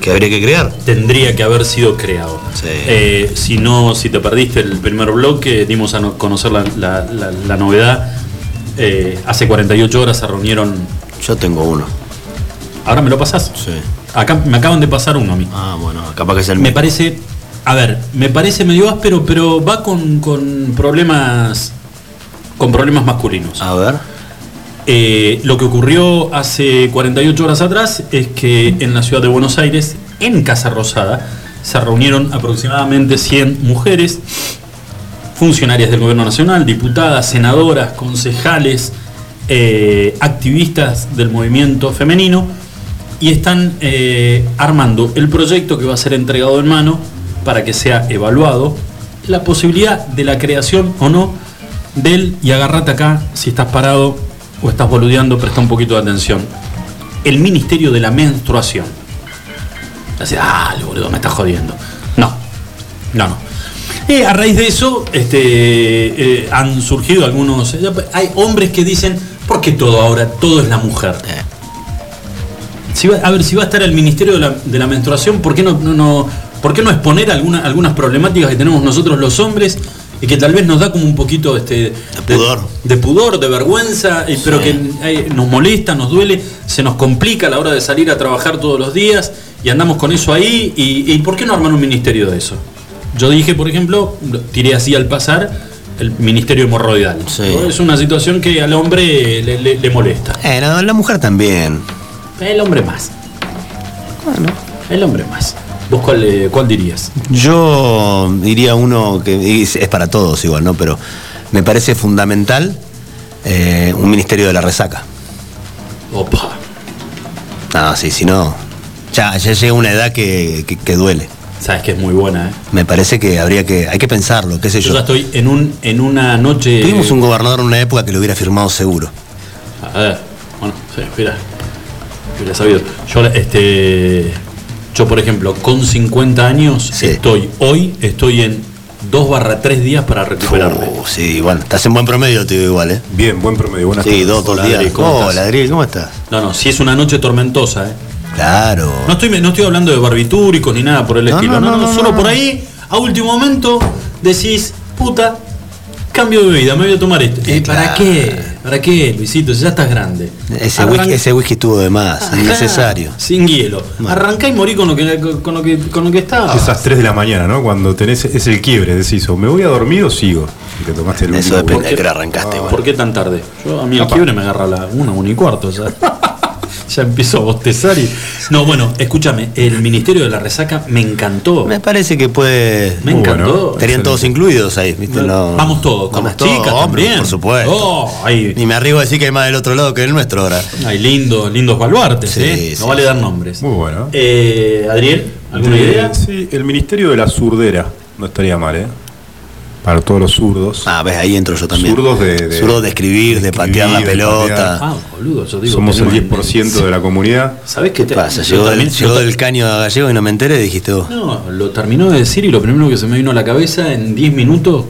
Que habría que crear. tendría que haber sido creado? Sí. Eh, si no, si te perdiste el primer bloque, dimos a no- conocer la, la- la- la novedad. Eh, hace 48 horas se reunieron. Yo tengo uno. ¿Ahora me lo pasás? Sí. Acá me acaban de pasar uno a mí. Ah, bueno, capaz que es el Me mismo. parece, a ver, me parece medio áspero, pero va con, con problemas con problemas masculinos. A ver. Eh, lo que ocurrió hace 48 horas atrás es que en la ciudad de Buenos Aires, en Casa Rosada, se reunieron aproximadamente 100 mujeres, funcionarias del gobierno nacional, diputadas, senadoras, concejales, eh, activistas del movimiento femenino, y están eh, armando el proyecto que va a ser entregado en mano para que sea evaluado la posibilidad de la creación o no del, y agarrate acá, si estás parado o estás boludeando, presta un poquito de atención, el Ministerio de la Menstruación. Así, ah, boludo, me estás jodiendo. No, no, no. Eh, a raíz de eso este, eh, han surgido algunos... Hay hombres que dicen, ¿por qué todo ahora, todo es la mujer? Si va- a ver, si va a estar el Ministerio de la, de la Menstruación, ¿por qué no, no, no- por qué no exponer alguna- algunas problemáticas que tenemos nosotros los hombres y que tal vez nos da como un poquito este, de, pudor. de pudor, de vergüenza, y- pero que eh, nos molesta, nos duele, se nos complica a la hora de salir a trabajar todos los días y andamos con eso ahí? ¿Y, y por qué no arman un ministerio de eso? Yo dije, por ejemplo, lo tiré así al pasar, el ministerio hemorroidal. Sí. ¿no? Es una situación que al hombre le, le- le molesta. Eh, no, la mujer también. El hombre más. Bueno, el hombre más. ¿Vos cuál, eh, cuál dirías? Yo diría uno que es, es para todos igual, ¿no? Pero me parece fundamental Eh, un ministerio de la resaca. Opa. No, sí, si no. Ya, ya llega una edad que, que- que duele. Sabes que es muy buena, ¿eh? Me parece que habría que. Hay que pensarlo, qué sé Yo yo. ya estoy en, un, en una noche. Tuvimos un gobernador en una época que lo hubiera firmado seguro. A ver, bueno, sí, mira. Hubiera sabido. Yo, este. Yo, por ejemplo, con 50 años, Sí. estoy, hoy estoy en 2 barra 3 días para recuperarme. Oh, sí, bueno, estás en buen promedio, te digo igual, ¿eh? Bien, buen promedio. Buenas Sí, dos, dos Hola, días. Adri, ¿cómo ¿cómo estás? No, no, si es una noche tormentosa, ¿eh? Claro. No estoy, no estoy hablando de barbitúricos ni nada por el No, estilo. no, No, no, no, no, solo no. por ahí, a último momento, decís, puta, cambio de bebida, me voy a tomar esto. Eh, ¿Para claro. qué? ¿Para qué, Luisito? Si ya estás grande. Ese Arran- whisky, ese whisky estuvo de más, Ajá, innecesario. Sin hielo. Arrancá y morí con lo que, con lo que, con lo que está. Esas 3 de la mañana, ¿no? Cuando tenés, es el quiebre, decís, o me voy a dormir o sigo. Y te tomaste el Eso depende ¿Por de qué? que arrancaste, igual. ¿Por qué tan tarde? Yo a mí el Capaz. quiebre me agarra a la una, una y cuarto. Ya, (laughs) ya empiezo a bostezar y. No, bueno, escúchame, el Ministerio de la Resaca me encantó. Me parece que puede. Me encantó. bueno. Estarían todos incluidos ahí, ¿viste? No- Vamos todos, con Vamos las chicas todos, hombre, también. Por supuesto. Oh, hay, Ni me arriesgo a decir que hay más del otro lado que el nuestro ahora. hay lindos, lindos baluartes, Sí, ¿eh? No vale sí. dar nombres. Muy bueno. Eh, Adriel, ¿alguna idea? Sí, el Ministerio de la Surdera. No estaría mal, ¿eh? Para todos los zurdos. Ah, ves, ahí entro yo también. Zurdos de- de- Zurdos de escribir, de, de patear la de pelota. Ah, boludo, yo digo. Somos el tenemos- 10% de la comunidad. ¿Sabés qué te ¿Qué pasa? yo Llegó, también- del, llegó del caño a gallego y no me enteré, dijiste vos. No, lo terminó de decir y lo primero que se me vino a la cabeza en 10 minutos,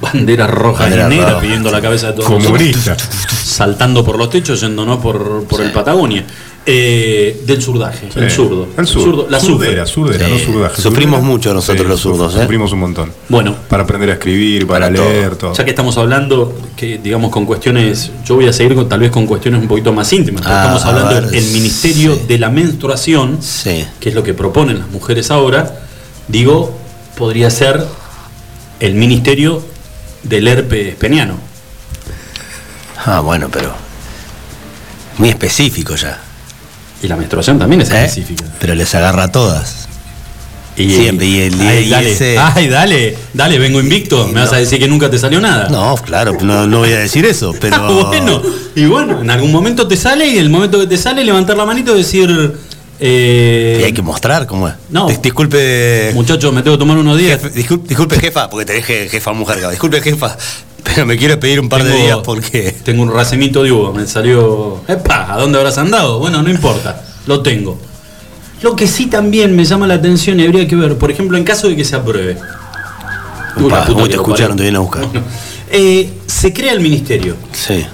bandera roja Bandera y negra roja. pidiendo la cabeza de todos Comunista. saltando por los techos, yéndonos por, por el Patagonia. Eh, del surdaje, el zurdo. El zurdo. la surdera, sufre. surdera, Sí. no surdaje. Sufrimos mucho nosotros los zurdos, ¿eh? Sufrimos un montón. Bueno, Para aprender a escribir, para, leer, todo. ya que estamos hablando, que digamos con cuestiones, yo voy a seguir con, tal vez con cuestiones un poquito más íntimas, pero Ah, estamos hablando ver, del Ministerio sí. de la Menstruación, Sí. que es lo que proponen las mujeres ahora, digo, podría ser el Ministerio del herpes peniano. Ah, bueno, pero. Muy específico ya. Y la menstruación también es ¿eh? específica. Pero les agarra a todas. Y, Siempre, y el- ay, y dale, ese- ay, dale, dale, vengo invicto. Me vas a decir que nunca te salió nada. No, claro, no, no voy a decir eso, (laughs) pero. Ah, bueno, y bueno, en algún momento te sale y el momento que te sale levantar la manito y decir, eh, Y hay que mostrar cómo es. No. Dis- Disculpe. muchachos, me tengo que tomar unos días. jefe- discul- disculpe, jefa, porque te dije jefa mujer. Disculpe, jefa, pero me quiero pedir un par de días porque. Tengo un racimito de uva, me salió. ¡Epa! ¿A dónde habrás andado? Bueno, no importa, lo tengo. Lo que sí también me llama la atención y habría que ver, por ejemplo, en caso de que se apruebe. Upa, puta te escucharon, te vienen a buscar. (laughs) Eh, se crea el ministerio. Sí.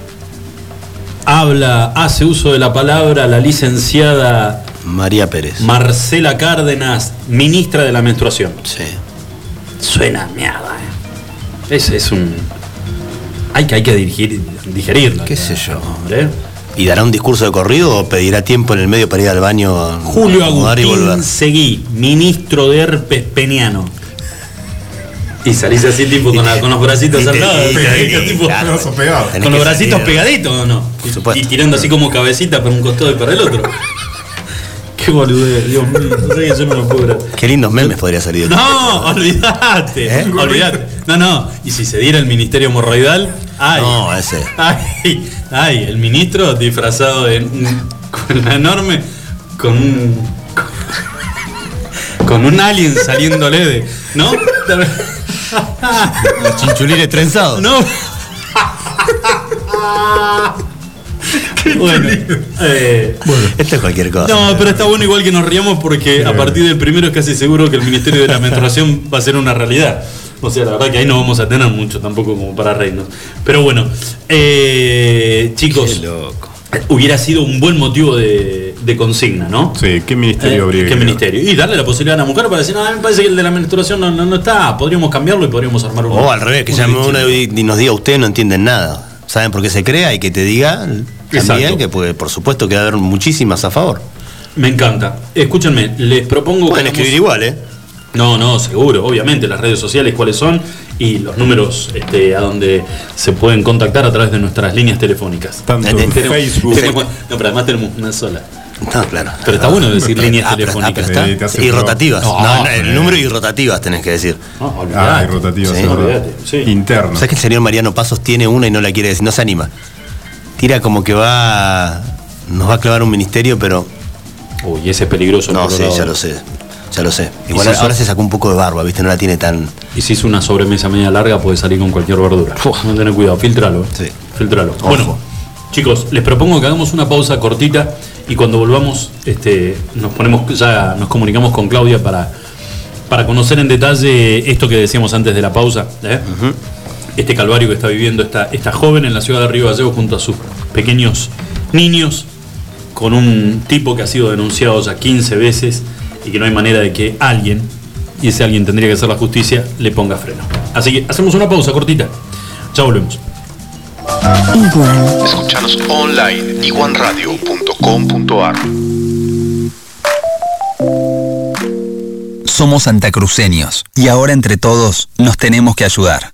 Habla, hace uso de la palabra la licenciada María Pérez. Marcela Cárdenas, ministra de la menstruación. sí. Suena mierda, eh. Es, es un. Hay que, hay que dirigir, digerirlo. ¿Qué sé yo? Hombre. ¿Y dará un discurso de corrido o pedirá tiempo en el medio para ir al baño a Julio acomodar y volver? Agustín Seguí, ministro de herpes peniano. Y salís así tipo con, la- con los bracitos (laughs) tenés con los bracitos pegaditos o no. Y, supuesto. y tirando así como cabecita para un costado y para el otro. Qué boludez, Dios mío. No sé que yo no lo puedo creer. Qué lindos memes podría salir. de No, olvídate, ¿Eh? olvídate. No, no. Y si se diera el ministerio hemorroidal, ay. No, ese. Ay, ay, el ministro disfrazado de un- con la enorme con un con un alien saliéndole de, ¿no? Los chinchulines trenzados. No. (laughs) bueno, eh, Esto es cualquier cosa. no, pero está bueno igual que nos riamos porque a partir del primero es casi seguro que el Ministerio de la Menstruación (laughs) va a ser una realidad. O sea, la verdad que ahí no vamos a tener mucho tampoco como para reírnos. Pero bueno, eh, chicos, Qué loco. hubiera sido un buen motivo de, de consigna, ¿no? Sí, ¿qué ministerio Eh, habría ¿Qué ministerio? Y darle la posibilidad a la mujer para decir, no, a mí me parece que el de la menstruación no, no, no está, podríamos cambiarlo y podríamos armar un. O al revés, que un llame y y nos diga ustedes no entienden nada. ¿Saben por qué se crea? Y que te diga también que puede, por supuesto que va a haber muchísimas a favor. Me encanta. Escúchenme, les propongo Pueden que. escribir igual, ¿eh? No, no, seguro, obviamente, las redes sociales cuáles son y los números este, a donde se pueden contactar a través de nuestras líneas telefónicas. Tanto en Tenemos- Facebook. Tenemos- no, pero además tenemos una sola. No, claro. Pero está bueno decir líneas Ah, ah, telefónicas. hace Y rotativas. No, No, no, sí. el número y rotativas tenés que decir. No, Ah, olvidate. y rotativas, Sí. verdad. Olvídate, sí. Interno. ¿Sabes que el señor Mariano Pasos tiene una y no la quiere decir? No se anima. Tira como que va. Nos va a clavar un ministerio, pero. Uy, ese es peligroso. el No, sí, ya lo sé. Ya lo sé. Igual si ahora se sacó un poco de barba, ¿viste? No la tiene tan. Y si es una sobremesa media larga, puede salir con cualquier verdura. No tener cuidado, filtralo. eh. Sí. Filtralo. Ojo. Bueno, chicos, les propongo que hagamos una pausa cortita y cuando volvamos, este, nos ponemos, ya nos comunicamos con Claudia para, para conocer en detalle esto que decíamos antes de la pausa. ¿eh? Este calvario que está viviendo esta, esta joven en la ciudad de Río Gallegos junto a sus pequeños niños, con un tipo que ha sido denunciado ya 15 veces y que no hay manera de que alguien, y ese alguien tendría que ser la justicia, le ponga freno. Así que hacemos una pausa cortita. Ya volvemos. Escuchanos online iguanradio.com.ar Somos santacruceños y ahora entre todos nos tenemos que ayudar.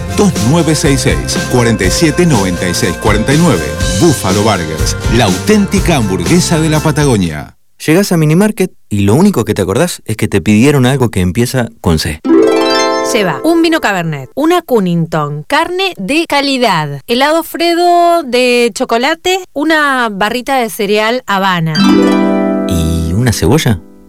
2966 4796 49. Búfalo Burgers, la auténtica hamburguesa de la Patagonia. Llegás a Minimarket y lo único que te acordás es que te pidieron algo que empieza con C. Lleva un vino Cabernet, una Cunnington, carne de calidad, helado Fredo de chocolate, una barrita de cereal Habana. ¿Y una cebolla?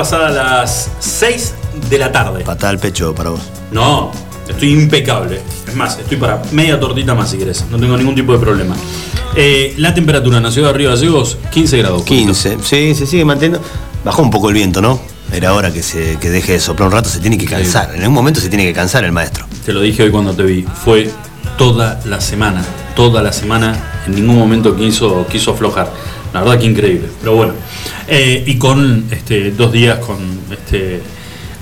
pasadas las seis de la tarde. Patada al pecho para vos. No, estoy impecable. Es más, estoy para media tortita más si querés. No tengo ningún tipo de problema. Eh, la temperatura en la ciudad de Río Gallegos, 15 grados. 15, sí, se sigue manteniendo. Bajó un poco el viento, ¿no? Era hora que, se, que deje de soplar un rato, se tiene que cansar. En algún momento se tiene que cansar el maestro. Te lo dije hoy cuando te vi. Fue toda la semana. Toda la semana. En ningún momento quiso, quiso aflojar. La verdad que increíble. Pero bueno. Eh, y con este, dos días con este,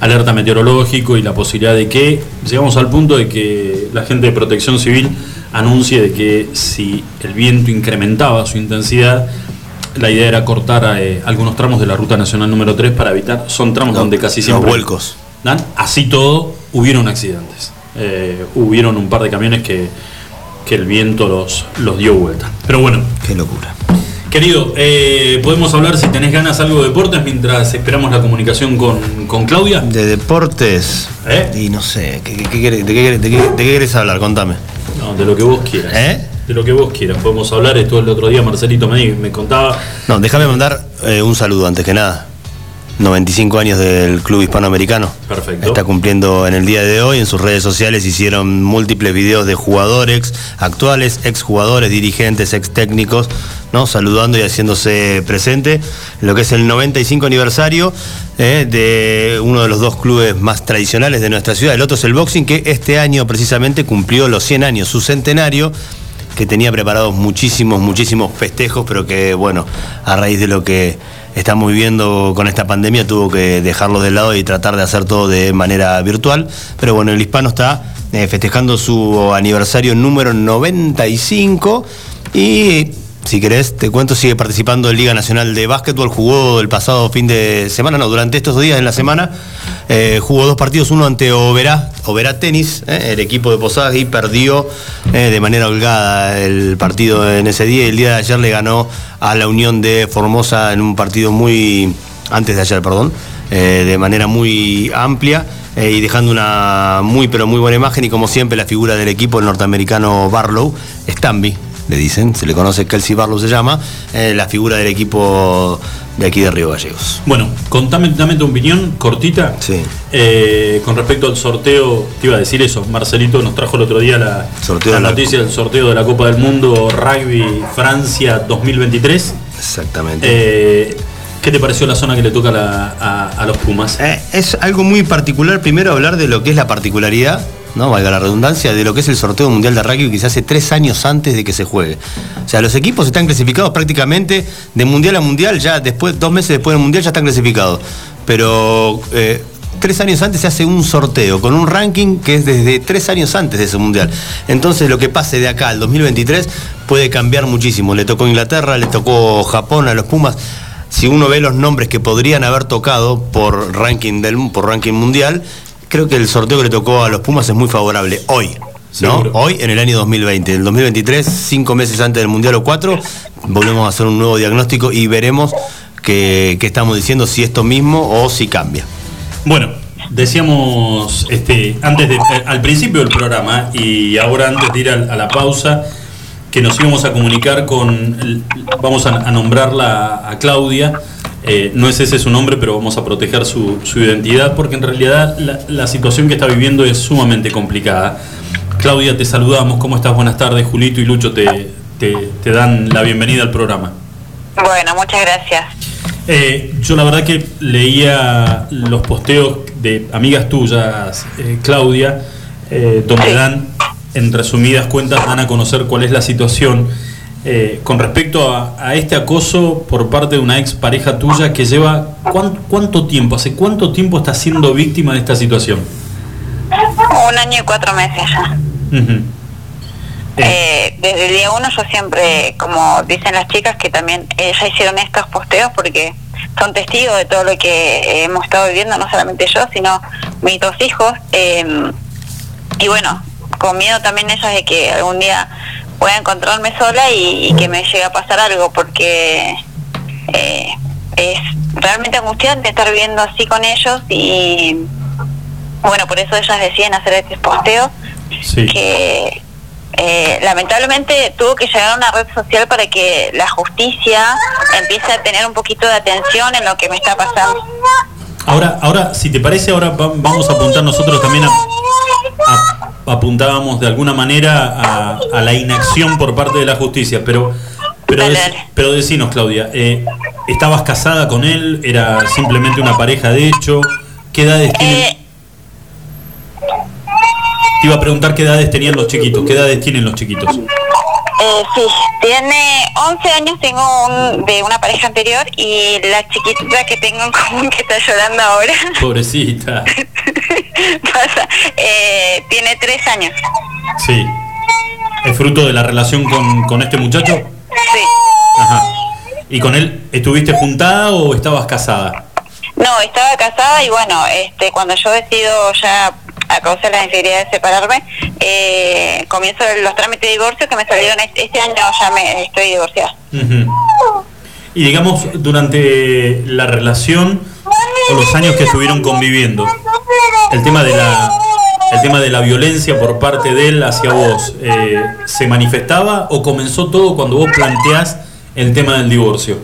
alerta meteorológico y la posibilidad de que llegamos al punto de que la gente de protección civil anuncie de que si el viento incrementaba su intensidad, la idea era cortar eh, algunos tramos de la ruta nacional número 3 para evitar, son tramos donde casi siempre... Los vuelcos. ¿Dan? Así todo, hubieron accidentes. Eh, hubieron un par de camiones que, que el viento los, los dio vuelta. Pero bueno. Qué locura. Querido, eh, podemos hablar si tenés ganas algo de deportes mientras esperamos la comunicación con, con Claudia. De deportes. ¿Eh? Y no sé, ¿qué, qué- qué querés- de, qué, de qué- de qué querés hablar? Contame. No, de lo que vos quieras. ¿Eh? De lo que vos quieras. Podemos hablar. Esto el otro día Marcelito me, me contaba. No, déjame mandar eh, un saludo antes que nada. 95 años del Club Hispanoamericano. Perfecto. Está cumpliendo en el día de hoy. En sus redes sociales hicieron múltiples videos de jugadores actuales, exjugadores, dirigentes, ex técnicos, ¿no? saludando y haciéndose presente en lo que es el 95 aniversario eh, de uno de los dos clubes más tradicionales de nuestra ciudad. El otro es el boxing, que este año precisamente cumplió los 100 años, su centenario que tenía preparados muchísimos, muchísimos festejos, pero que, bueno, a raíz de lo que estamos viviendo con esta pandemia, tuvo que dejarlo de lado y tratar de hacer todo de manera virtual. Pero bueno, el hispano está eh, festejando su aniversario número 95 y... Si querés, te cuento, sigue participando en Liga Nacional de Básquetbol. Jugó el pasado fin de semana, no, durante estos días en la semana. eh, jugó dos partidos, uno ante Oberá, Oberá Tenis, eh, el equipo de Posadas, y perdió eh, de manera holgada el partido en ese día. Y el día de ayer le ganó a la Unión de Formosa en un partido muy. antes de ayer, perdón, de manera muy amplia. y dejando una muy pero muy buena imagen y como siempre la figura del equipo el norteamericano Barlow, Stanby, le dicen, se le conoce Kelsey Barlow se llama, eh, la figura del equipo de aquí de Río Gallegos. Bueno, contame, dame tu opinión cortita. Sí. Eh, con respecto al sorteo, te iba a decir eso. Marcelito nos trajo el otro día la, Sorteo la de la noticia del sorteo de la Copa del Mundo Rugby Francia 2023. Exactamente. Eh, ¿Qué te pareció la zona que le toca a, la- a- a los Pumas? Eh, es algo muy particular, primero hablar de lo que es la particularidad ¿no? Valga la redundancia, de lo que es el sorteo mundial de rugby que se hace tres años antes de que se juegue. O sea, los equipos están clasificados prácticamente de mundial a mundial, ya después, dos meses después del mundial ya están clasificados. Pero eh, tres años antes se hace un sorteo con un ranking que es desde tres años antes de ese mundial. Entonces lo que pase de acá al 2023 puede cambiar muchísimo. Le tocó Inglaterra, le tocó Japón a los Pumas. Si uno ve los nombres que podrían haber tocado por ranking del por ranking mundial, creo que el sorteo que le tocó a los Pumas es muy favorable hoy. ¿no? Seguro. Hoy en el año 2020. En el 2023, cinco meses antes del Mundial o cuatro, volvemos a hacer un nuevo diagnóstico y veremos qué, qué estamos diciendo, si esto mismo o si cambia. Bueno, decíamos este, antes de, eh, al principio del programa y ahora antes de ir a, la pausa que nos íbamos a comunicar con, el- vamos a, a nombrarla a Claudia, eh, no es ese su nombre, pero vamos a proteger su, su identidad porque en realidad la, la situación que está viviendo es sumamente complicada. Claudia, te saludamos, ¿cómo estás? Buenas tardes, Julito y Lucho te, te- te dan la bienvenida al programa. Bueno, muchas gracias. Eh, yo la verdad que leía los posteos de amigas tuyas, eh, Claudia, donde dan, en resumidas cuentas, dan a conocer cuál es la situación eh, con respecto a, a este acoso por parte de una ex pareja tuya que lleva cuán- cuánto tiempo, hace cuánto tiempo está siendo víctima de esta situación. Un año y cuatro meses ya. Eh, desde el día uno yo siempre, como dicen las chicas, que también eh, ya hicieron estos posteos porque son testigos de todo lo que hemos estado viviendo, no solamente yo, sino mis dos hijos. eh, y bueno, con miedo también ellas de que algún día pueda encontrarme sola y, y que me llegue a pasar algo, porque eh, es realmente angustiante estar viviendo así con ellos y bueno, por eso ellas deciden hacer este posteo que eh, lamentablemente tuvo que llegar a una red social para que la justicia empiece a tener un poquito de atención en lo que me está pasando. Ahora, ahora, si te parece, ahora va- vamos a apuntar nosotros también a, a- apuntábamos de alguna manera a, a la inacción por parte de la justicia, pero pero, dec- pero decinos, Claudia, eh, ¿estabas casada con él? ¿Era simplemente una pareja de hecho? ¿Qué edades tienen? Te iba a preguntar qué edades tenían los chiquitos, ¿qué edades tienen los chiquitos? Eh, sí, tiene 11 años, tengo un, de una pareja anterior y la chiquitita que tengo en común que está llorando ahora (laughs) Pobrecita. pasa, eh, tiene 3 años. Sí. ¿Es fruto de la relación con, con este muchacho? Sí. Ajá. ¿Y con él estuviste juntada o estabas casada? No, estaba casada y bueno, este, cuando yo decido ya a causa de la necesidad de separarme, eh, comienzo los trámites de divorcio que me salieron este, este año, ya me estoy divorciada. Ujú. Y digamos, durante la relación o los años que estuvieron conviviendo, el tema de la, el tema de la violencia por parte de él hacia vos, eh, ¿se manifestaba o comenzó todo cuando vos planteás el tema del divorcio?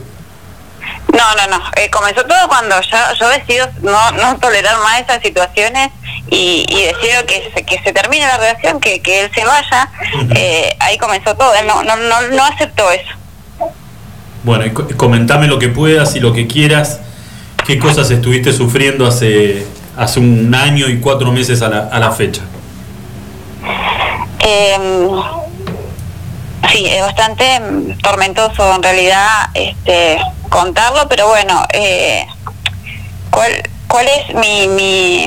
No, no, no. eh, comenzó todo cuando yo, yo decido no, no tolerar más esas situaciones y, y que se, que se termine la relación, que, que él se vaya. eh, ahí comenzó todo. Él no, no, no, no aceptó eso. Bueno, y comentame lo que puedas y lo que quieras, qué cosas estuviste sufriendo hace, hace un año y cuatro meses a la, a la fecha. Eh, sí, es bastante tormentoso en realidad este, contarlo, pero bueno, eh, ¿cuál, ¿cuál es mi, mi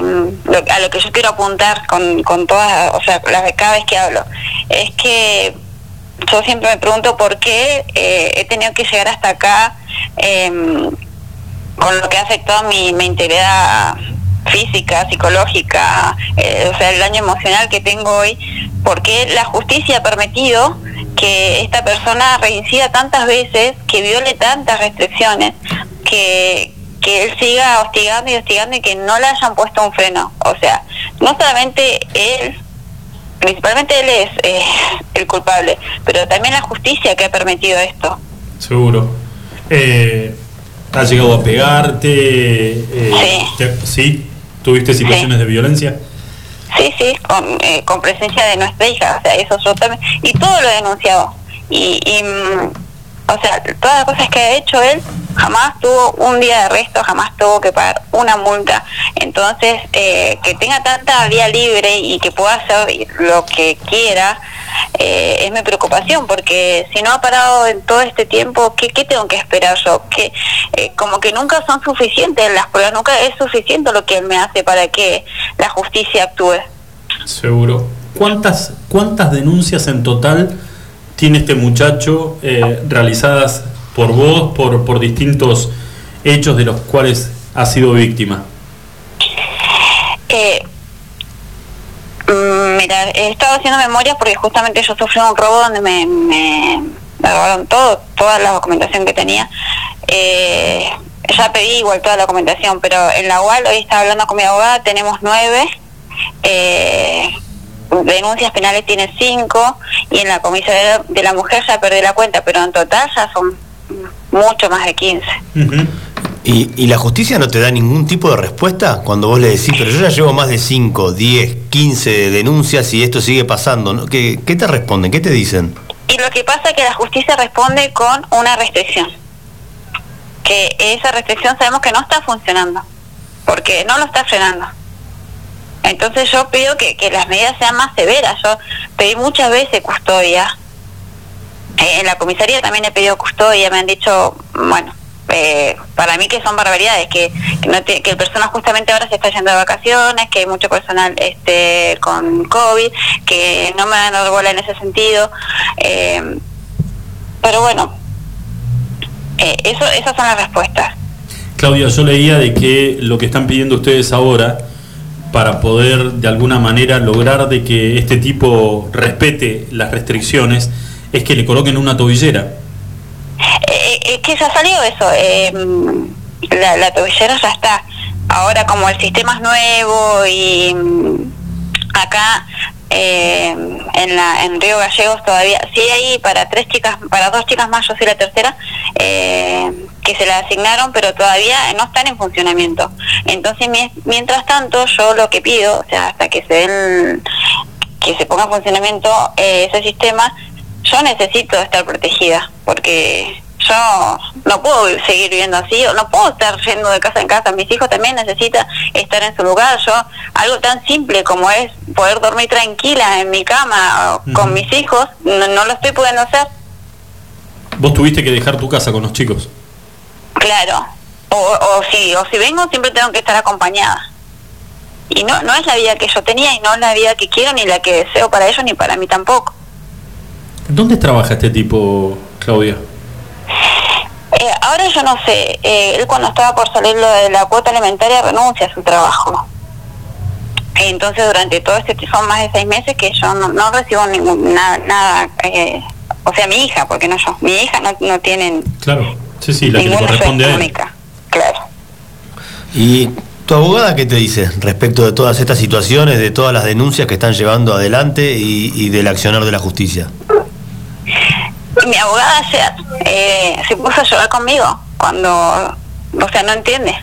a lo que yo quiero apuntar con, con todas, o sea, las, cada vez que hablo? Es que yo siempre me pregunto por qué eh, he tenido que llegar hasta acá em, con lo que ha afectado mi, mi integridad física, psicológica, eh, o sea, el daño emocional que tengo hoy, porque la justicia ha permitido que esta persona reincida tantas veces, que viole tantas restricciones, que, que él siga hostigando y hostigando y que no le hayan puesto un freno. O sea, no solamente él, principalmente él es eh, el culpable, pero también la justicia que ha permitido esto. Seguro. Eh, ¿Has llegado a pegarte? Eh, te- ¿Sí? ¿Tuviste situaciones de violencia? Sí, sí, con, eh, con presencia de nuestra hija, o sea, eso yo también, y todo lo he denunciado. Y, y, mm, o sea, todas las cosas que ha hecho él, jamás tuvo un día de arresto, jamás tuvo que pagar una multa. Entonces, eh, que tenga tanta vía libre y que pueda hacer lo que quiera, eh, es mi preocupación, porque si no ha parado en todo este tiempo, ¿qué, tengo que esperar yo? Que eh, como que nunca son suficientes las pruebas, nunca es suficiente lo que él me hace para que la justicia actúe. Seguro. ¿Cuántas, cuántas denuncias en total tiene este muchacho eh, realizadas por vos, por, por distintos hechos de los cuales ha sido víctima? Eh, mm, mira, he estado haciendo memorias porque justamente yo sufrí un robo donde me, me, me robaron todo, toda la documentación que tenía. Eh, ya pedí igual toda la documentación, pero en la UAL hoy estaba hablando con mi abogada, tenemos nueve. Eh, denuncias penales tiene cinco y en la comisaría de la mujer ya perdí la cuenta, pero en total ya son mucho más de 15. ¿Y, y la justicia no te da ningún tipo de respuesta cuando vos le decís, pero yo ya llevo más de 5, 10, 15 denuncias y esto sigue pasando? ¿no? ¿Qué, ¿Qué te responden? ¿Qué te dicen? Y lo que pasa es que la justicia responde con una restricción. Que esa restricción sabemos que no está funcionando, porque no lo está frenando. Entonces yo pido que, que las medidas sean más severas. Yo pedí muchas veces custodia. Eh, en la comisaría también he pedido custodia. Me han dicho, bueno, eh, para mí que son barbaridades, que, que, no te- que el personal justamente ahora se está yendo de vacaciones, que hay mucho personal este con COVID, que no me dan bola en ese sentido. Eh, pero bueno, eh, eso, esas son las respuestas. Claudia, yo leía de que lo que están pidiendo ustedes ahora para poder de alguna manera lograr de que este tipo respete las restricciones es que le coloquen una tobillera. Eh, es que ya salió eso. eh, la, la tobillera ya está. Ahora como el sistema es nuevo y mm, acá eh, en la en Río Gallegos todavía. Sí hay para tres chicas para dos chicas más yo soy la tercera eh, que se la asignaron pero todavía no están en funcionamiento. Entonces mi- mientras tanto yo lo que pido o sea hasta que se den que se ponga en funcionamiento eh, ese sistema yo necesito estar protegida porque yo no puedo seguir viviendo así, o no puedo estar yendo de casa en casa. Mis hijos también necesitan estar en su lugar. Yo, algo tan simple como es poder dormir tranquila en mi cama o con mis hijos, no, no lo estoy pudiendo hacer. Vos tuviste que dejar tu casa con los chicos. Claro. O, o si o si vengo siempre tengo que estar acompañada. Y no no es la vida que yo tenía y no es la vida que quiero ni la que deseo para ellos ni para mí tampoco. ¿Dónde trabaja este tipo, Claudia? Eh, ahora yo no sé, eh, él cuando estaba por salir lo de la cuota alimentaria renuncia a su trabajo. Entonces durante todo este tiempo, son más de seis meses que yo no, no recibo ningún, nada, nada eh, o sea mi hija, porque no yo, mi hija no, no tiene Claro. Sí, sí, la que le ninguna ayuda corresponde a él. Claro. ¿Y tu abogada qué te dice respecto de todas estas situaciones, de todas las denuncias que están llevando adelante y, y del accionar de la justicia? Mi abogada ayer eh, se puso a llorar conmigo cuando, o sea, no entiende.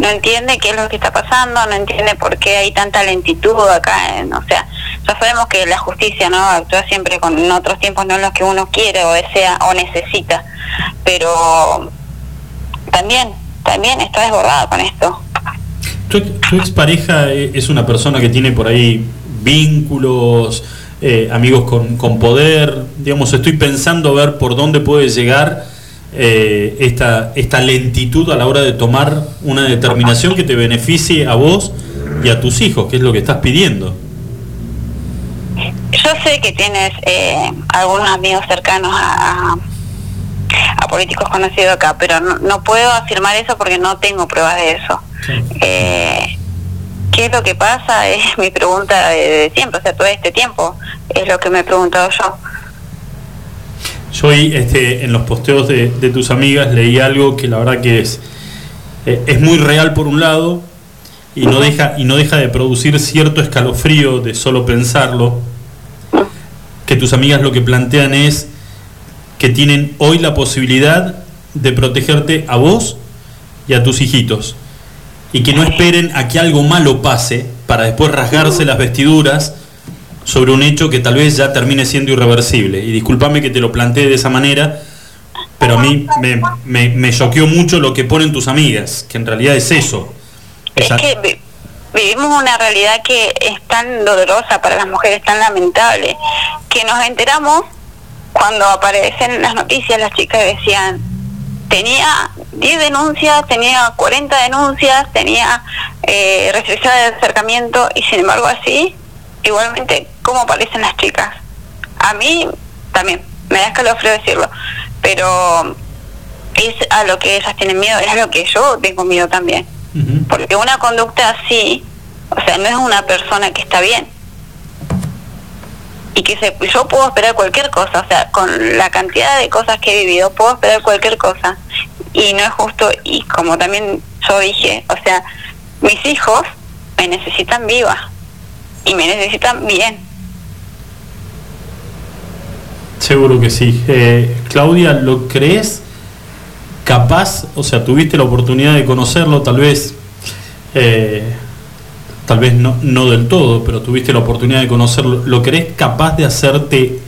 No entiende qué es lo que está pasando, no entiende por qué hay tanta lentitud acá. En, o sea, ya sabemos que la justicia no actúa siempre con en otros tiempos, no en los que uno quiere o desea o necesita. Pero también, también está desbordada con esto. Tu, tu expareja es una persona que tiene por ahí vínculos, eh, amigos con, con poder. Digamos, estoy pensando ver por dónde puede llegar eh, esta, esta lentitud a la hora de tomar una determinación que te beneficie a vos y a tus hijos, que es lo que estás pidiendo. Yo sé que tienes eh, algunos amigos cercanos a, a- a políticos conocidos acá, pero no, no puedo afirmar eso porque no tengo pruebas de eso. Eh, ¿Qué es lo que pasa? (laughs) Es mi pregunta de, siempre, o sea, todo este tiempo es lo que me he preguntado yo. Yo hoy este, en los posteos de, de tus amigas leí algo que la verdad que es, eh, es muy real por un lado y no, deja, y no deja de producir cierto escalofrío de solo pensarlo, que tus amigas lo que plantean es que tienen hoy la posibilidad de protegerte a vos y a tus hijitos y que no esperen a que algo malo pase para después rasgarse las vestiduras sobre un hecho que tal vez ya termine siendo irreversible. Y discúlpame que te lo plantee de esa manera, pero a mí me, me, me choqueó mucho lo que ponen tus amigas, que en realidad es eso. Es que vi- vivimos una realidad que es tan dolorosa para las mujeres, tan lamentable, que nos enteramos cuando aparecen en las noticias las chicas decían, tenía 10 denuncias, tenía 40 denuncias, tenía eh, restricción de acercamiento y sin embargo así, igualmente, ¿cómo aparecen las chicas? A mí también, me da escalofrío decirlo, pero es a lo que ellas tienen miedo, es a lo que yo tengo miedo también. Porque una conducta así, o sea, no es una persona que está bien. Y que se, yo puedo esperar cualquier cosa, o sea, con la cantidad de cosas que he vivido, puedo esperar cualquier cosa. Y no es justo, y como también yo dije, o sea, mis hijos me necesitan viva y me necesitan bien. Seguro que sí. Eh, Claudia, ¿lo crees capaz? O sea, tuviste la oportunidad de conocerlo, tal vez, eh, tal vez no, no del todo, pero tuviste la oportunidad de conocerlo. ¿Lo crees capaz de hacerte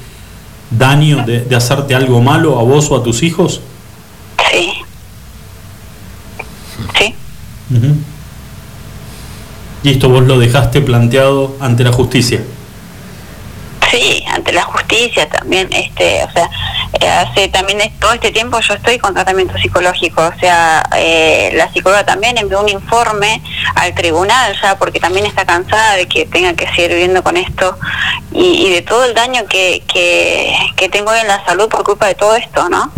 daño, de, de hacerte algo malo a vos o a tus hijos? Sí. Sí. Ujú. Y esto vos lo dejaste planteado ante la justicia. Sí, ante la justicia también, este, o sea, eh, hace también todo este tiempo yo estoy con tratamiento psicológico, o sea, eh, la psicóloga también envió un informe al tribunal ya porque también está cansada de que tenga que seguir viviendo con esto y, y de todo el daño que, que, que tengo en la salud por culpa de todo esto, ¿no?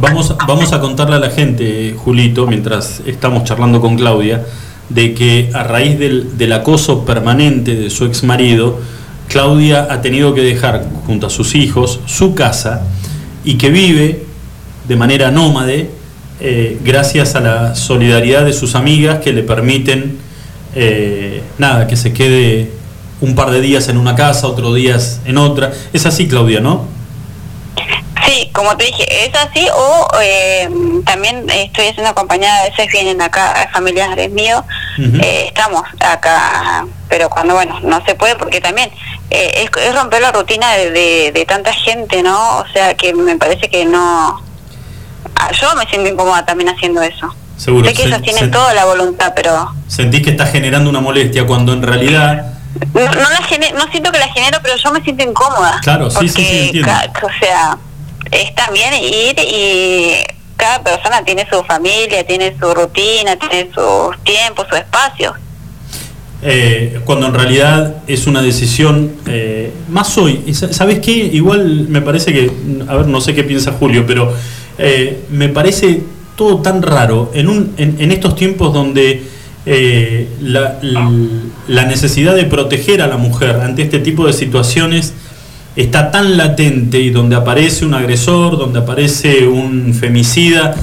Vamos, vamos a contarle a la gente, Julito, mientras estamos charlando con Claudia, de que a raíz del, acoso permanente de su ex marido, Claudia ha tenido que dejar junto a sus hijos su casa y que vive de manera nómade eh, gracias a la solidaridad de sus amigas que le permiten, eh, nada, que se quede un par de días en una casa, otros días en otra. Es así, Claudia, ¿no? Sí, como te dije, es así o eh, también estoy haciendo acompañada, a veces vienen acá familiares míos, eh, estamos acá, pero cuando, bueno, no se puede porque también eh, es, es romper la rutina de, de, de tanta gente, ¿no? O sea, que me parece que no... Ah, Yo me siento incómoda también haciendo eso. Seguro. Sé que ellos tienen toda la voluntad, pero Sentís que está generando una molestia cuando en realidad no, no, la gene- no siento que la genero, pero yo me siento incómoda. Claro, sí, sí, sí, porque entiendo. o sea, es también ir y cada persona tiene su familia, tiene su rutina, tiene sus tiempos, su espacio. eh, cuando en realidad es una decisión eh, más hoy. ¿Sabes qué? Igual me parece que, a ver, no sé qué piensa Julio, pero eh, me parece todo tan raro en, un, en, en estos tiempos donde eh, la, la necesidad de proteger a la mujer ante este tipo de situaciones está tan latente y donde aparece un agresor, donde aparece un femicida,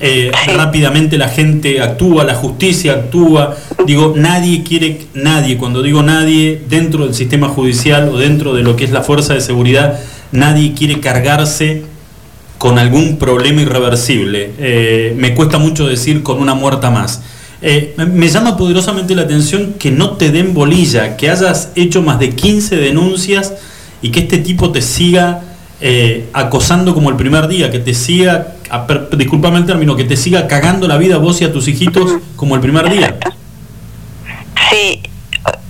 eh, rápidamente la gente actúa, la justicia actúa. Digo, nadie quiere, nadie, cuando digo nadie, dentro del sistema judicial o dentro de lo que es la fuerza de seguridad, nadie quiere cargarse con algún problema irreversible. Eh, me cuesta mucho decir con una muerta más. Eh, me- me llama poderosamente la atención que no te den bolilla, que hayas hecho más de 15 denuncias y que este tipo te siga eh, acosando como el primer día, que te siga, a- per- disculpame el término, que te siga cagando la vida a vos y a tus hijitos como el primer día. Sí,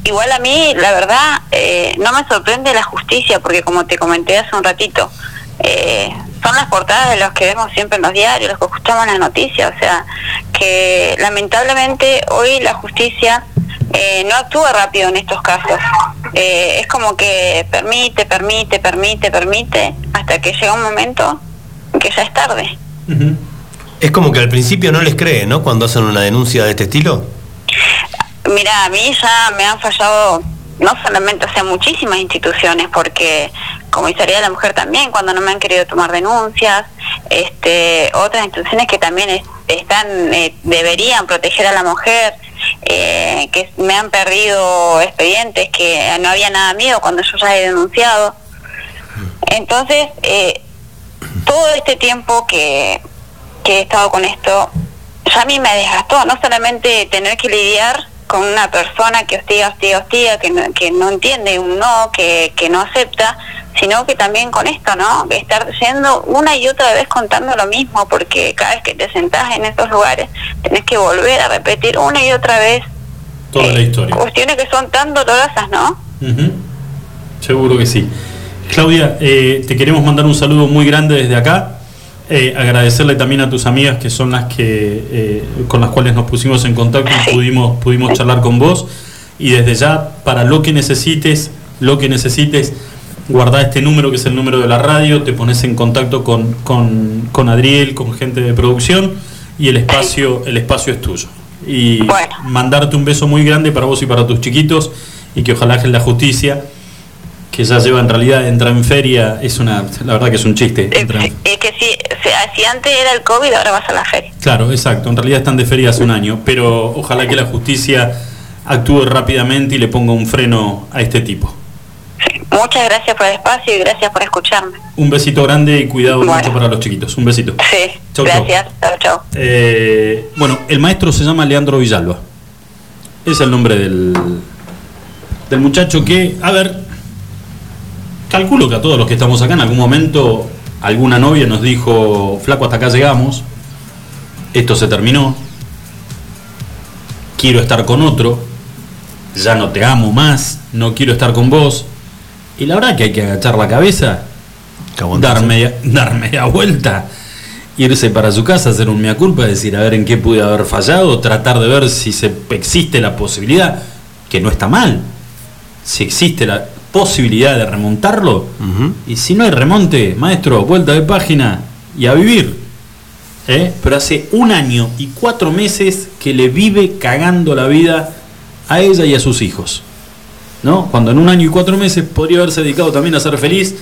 igual a mí, la verdad, eh, no me sorprende la justicia, porque como te comenté hace un ratito, eh, son las portadas de los que vemos siempre en los diarios, los que escuchamos en las noticias, o sea, que lamentablemente hoy la justicia eh, no actúa rápido en estos casos. Eh, es como que permite, permite, permite, permite, hasta que llega un momento en que ya es tarde. Es como que al principio no les creen, ¿no? Cuando hacen una denuncia de este estilo. Mira, a mí ya me han fallado, no solamente, o sea, muchísimas instituciones, porque Comisaría de la Mujer también, cuando no me han querido tomar denuncias, este, otras instituciones que también es- están, eh, deberían proteger a la mujer, eh, que me han perdido expedientes, que no había nada mío cuando yo ya he denunciado. Entonces, eh, todo este tiempo que, que he estado con esto, ya a mí me desgastó, no solamente tener que lidiar con una persona que hostiga, hostiga, hostiga, que no, que no entiende un no, que, que no acepta, sino que también con esto, ¿no? Estar yendo una y otra vez contando lo mismo, porque cada vez que te sentás en estos lugares tenés que volver a repetir una y otra vez Toda la historia. cuestiones que son tan dolorosas, ¿no? Ujú. Seguro que sí. Claudia, eh, te queremos mandar un saludo muy grande desde acá. Eh, agradecerle también a tus amigas que son las que eh, con las cuales nos pusimos en contacto y pudimos, pudimos charlar con vos. Y desde ya, para lo que necesites, lo que necesites, guardá este número que es el número de la radio, te pones en contacto con, con, con Adriel, con gente de producción y el espacio, el espacio es tuyo. Y mandarte un beso muy grande para vos y para tus chiquitos y que ojalá que la justicia que ya lleva en realidad entra en feria es una la verdad que es un chiste entra en- Es que si, si, si antes era el COVID, ahora vas a la feria. claro exacto en realidad están de feria hace un año pero ojalá que la justicia actúe rápidamente y le ponga un freno a este tipo Muchas gracias por el espacio y gracias por escucharme. un besito grande y cuidado mucho para los chiquitos un besito Sí, Chau, chau. gracias. Chao, chao. Eh, bueno, el maestro se llama Leandro Villalba. Es el nombre del, del muchacho que, a ver, calculo que a todos los que estamos acá en algún momento alguna novia nos dijo, flaco, hasta acá llegamos, esto se terminó, quiero estar con otro, ya no te amo más, no quiero estar con vos. Y la verdad que hay que agachar la cabeza, dar media, (laughs) dar media vuelta, irse para su casa, hacer un mea culpa, decir a ver en qué pude haber fallado, tratar de ver si se, existe la posibilidad, que no está mal, si existe la posibilidad de remontarlo, y si no hay remonte, maestro, vuelta de página y a vivir. ¿Eh? Pero hace un año y cuatro meses que le vive cagando la vida a ella y a sus hijos. ¿No? Cuando en un año y cuatro meses podría haberse dedicado también a ser feliz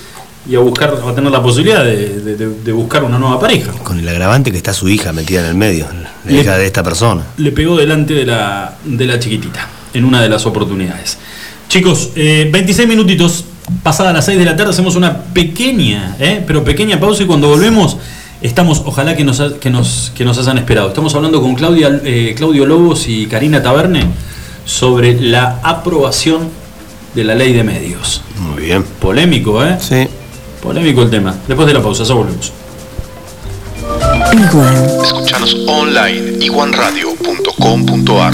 y a buscar, a tener la posibilidad de, de- de- de buscar una nueva pareja. Con el agravante que está su hija metida en el medio, la Le- hija de esta persona. Le pegó delante de la, de la chiquitita, en una de las oportunidades. Chicos, eh, 26 minutitos, pasadas las 6 de la tarde, hacemos una pequeña, eh, pero pequeña pausa y cuando volvemos estamos, ojalá que nos, que nos, que nos hayan esperado. Estamos hablando con Claudia, eh, Claudio Lobos y Karina Taberne sobre la aprobación de la ley de medios. Muy bien. Polémico, ¿eh? Sí. Polémico el tema. Después de la pausa, ya volvemos. Escuchanos online iguanradio.com.ar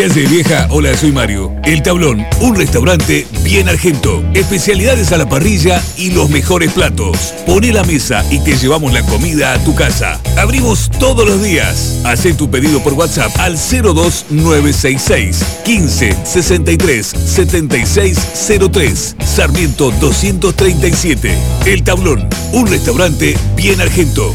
¿Qué vieja? Hola, soy Mario. El Tablón, un restaurante bien argento. Especialidades a la parrilla y los mejores platos. Pone la mesa y te llevamos la comida a tu casa. Abrimos todos los días. Haz tu pedido por WhatsApp al 02966 15 63 76 03. Sarmiento 237. El Tablón, un restaurante bien argento.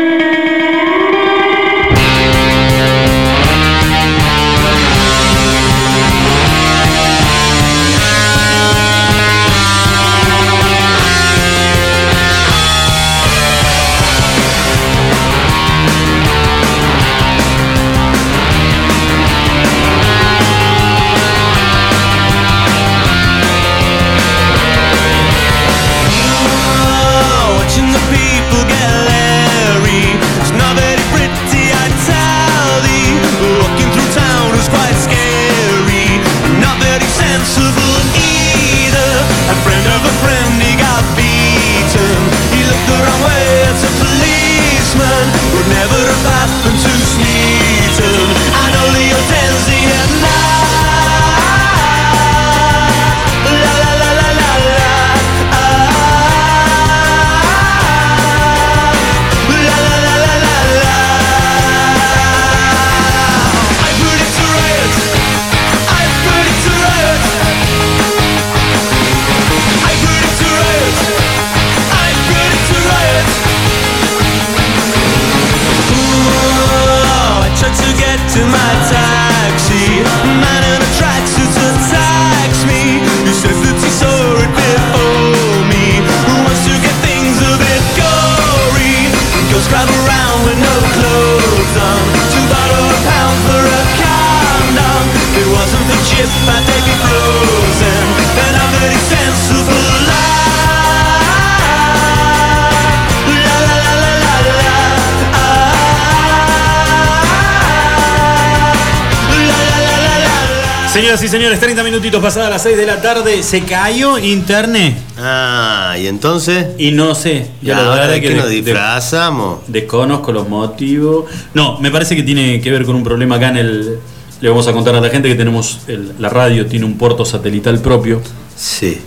Señoras y señores, 30 minutitos pasadas las 6 de la tarde, se cayó internet. Ah, y entonces. Y no sé. Ya, la verdad ¿de qué de- nos disfrazamos? Desconozco los motivos. No, me parece que tiene que ver con un problema acá en el. Le vamos a contar a la gente que tenemos. el- la radio tiene un puerto satelital propio. Sí.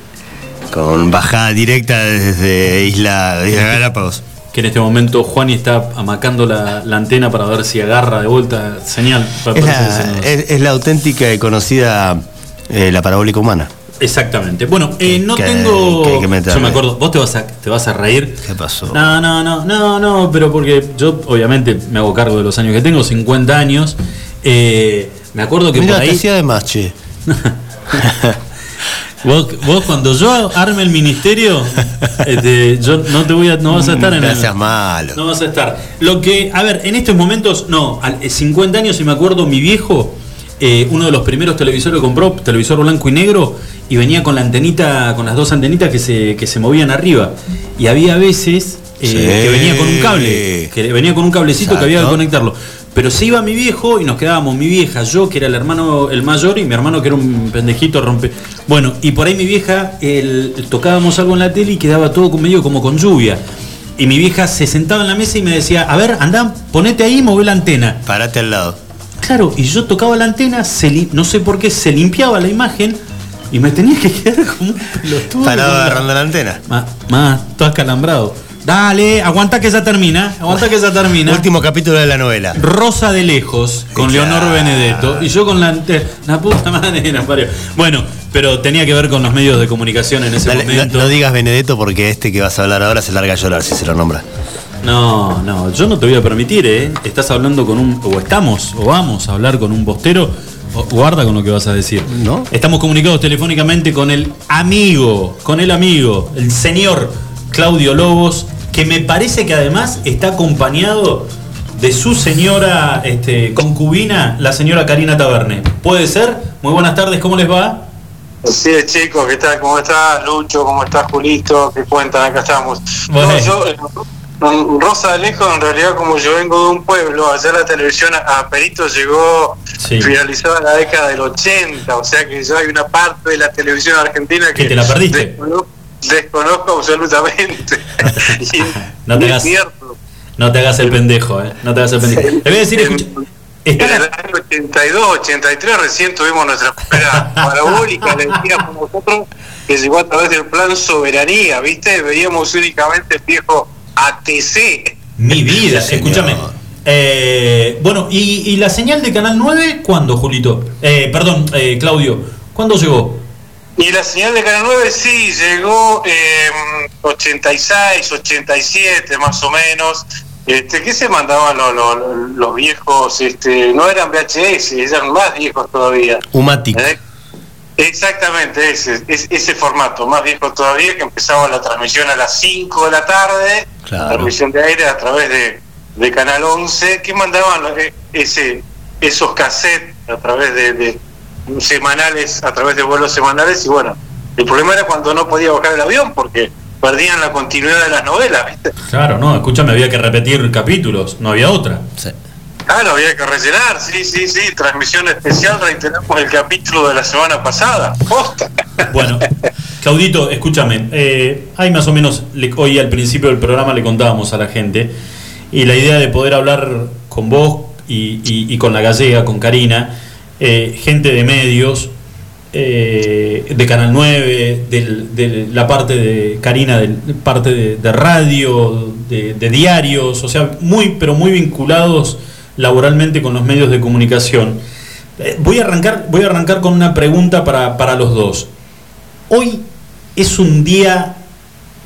Con bajada directa desde Isla, Isla Galápagos. Que en este momento Juani está amacando la, la antena para ver si agarra de vuelta señal. Es la, es- es la auténtica y conocida eh, la parabólica humana. Exactamente. Bueno, eh, no que- tengo. que que yo me acuerdo, vos te vas a, te vas a reír. ¿Qué pasó? No, no, no, no, no, pero porque yo obviamente me hago cargo de los años que tengo, 50 años. Eh, me acuerdo que Mira, por te ahí. hacía de más, che. (laughs) Vos, vos cuando yo arme el ministerio, este, yo no te voy a, no vas a estar en No el. malo. No vas a estar. Lo que, a ver, en estos momentos, no, al- eh, 50 años y me acuerdo, mi viejo, eh, uno de los primeros televisores que compró, televisor blanco y negro, y venía con la antenita, con las dos antenitas que se, que se movían arriba. Y había veces eh, Sí. que venía con un cable, que venía con un cablecito que había que conectarlo. Pero se iba mi viejo y nos quedábamos mi vieja, yo que era el hermano el mayor y mi hermano que era un pendejito rompe. Bueno, y por ahí mi vieja el- tocábamos algo en la tele y quedaba todo medio como con lluvia. Y mi vieja se sentaba en la mesa y me decía, a ver, anda, ponete ahí y move la antena. Parate al lado. Claro, y yo tocaba la antena, se li- no sé por qué, se limpiaba la imagen y me tenía que (laughs) quedar como un pelotudo. Parado agarrando la antena. Más, más, todo acalambrado. Dale, aguanta que esa termina, aguanta que esa termina. Último capítulo de la novela. Rosa de lejos, con. Leonor Benedetto, y yo con la, la puta madre, parió. Bueno, pero tenía que ver con los medios de comunicación en ese Dale, no, momento. no digas Benedetto porque este que vas a hablar ahora se larga a llorar si se lo nombra. No, no, yo no te voy a permitir, ¿eh? Estás hablando con un. O estamos, o vamos a hablar con un bostero. o- guarda con lo que vas a decir. ¿No? Estamos comunicados telefónicamente con el amigo, con el amigo, el señor Claudio Lobos, que me parece que además está acompañado de su señora este, concubina, la señora Karina Taberne. ¿Puede ser? Muy buenas tardes, ¿cómo les va? Así es, chicos, ¿qué tal? ¿Cómo estás, Lucho? ¿Cómo estás, Julito? ¿Qué cuentan? Acá estamos. Bueno. No, yo, Rosa de Lejos, en realidad, como yo vengo de un pueblo, allá la televisión a Perito llegó Sí. finalizada la década del 80, o sea que ya hay una parte de la televisión argentina que, Que te la perdiste. Desconozco, desconozco absolutamente. (laughs) Y- No te hagas- cierto. No te hagas el pendejo, ¿eh? No te hagas el pendejo. Le voy a decir, escucha, En el año 82, 83 recién tuvimos nuestra primera parabólica, le decíamos nosotros, que llegó a través del plan Soberanía, ¿viste? Veíamos únicamente el viejo ATC. Mi vida, escúchame. Eh, bueno, ¿y, y la señal de Canal 9 cuándo, Julito? Eh, perdón, eh, Claudio, ¿cuándo llegó? Y la señal de Canal 9 sí, llegó en 86, 87 más o menos. Este, ¿Qué se mandaban los, los, los viejos? Este, no eran VHS, eran más viejos todavía. Humatic. ¿Eh? Exactamente, ese, es- ese formato, más viejo todavía, que empezaba la transmisión a las 5 de la tarde, Claro. transmisión de aire a través de, de Canal 11, que mandaban eh, ese, esos cassettes a través de, de semanales, a través de vuelos semanales, y bueno, el problema era cuando no podía bajar el avión, porque perdían la continuidad de las novelas, ¿viste? Claro, no, escúchame, había que repetir capítulos, no había otra. Claro, había que rellenar, sí, sí, sí, transmisión especial, reiteramos el capítulo de la semana pasada, posta. Bueno, Claudito, escúchame. eh, hay más o menos, le- hoy al principio del programa le contábamos a la gente, y la idea de poder hablar con vos y, y- y con la gallega, con Karina, eh, gente de medios, eh, de Canal 9, del- de la parte de Karina, de parte de, radio, de, de diarios, o sea, muy, pero muy vinculados laboralmente con los medios de comunicación. Eh, voy, a arrancar, voy a arrancar con una pregunta para, para los dos. Hoy es un día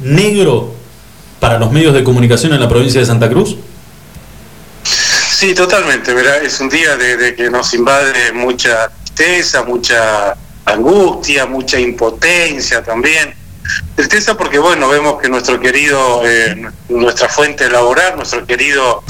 negro para los medios de comunicación en la provincia de Santa Cruz. Sí, totalmente. Es un día de, que nos invade mucha tristeza, mucha angustia, mucha impotencia también. Tristeza porque, bueno, vemos que nuestro querido, eh, nuestra fuente laboral, nuestro querido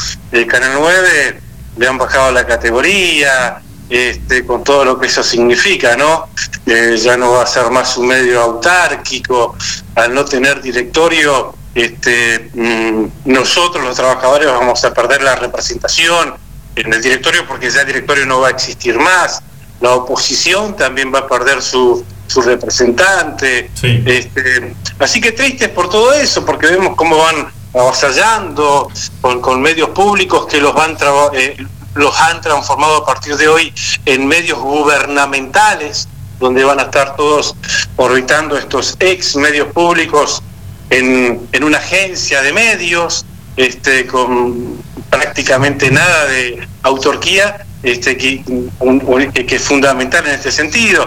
Canal 9, le han bajado la categoría, este, con todo lo que eso significa, ¿no? Eh, ya no va a ser más un medio autárquico, al no tener directorio, este, mm, nosotros los trabajadores vamos a perder la representación en el directorio porque ya el directorio no va a existir más, la oposición también va a perder su, su representante, este, así que tristes por todo eso, porque vemos cómo van avasallando con, con medios públicos que los van eh, los han transformado a partir de hoy en medios gubernamentales, donde van a estar todos orbitando estos ex medios públicos en, en una agencia de medios, este, con prácticamente nada de autorquía, este, que, que- es fundamental en este sentido.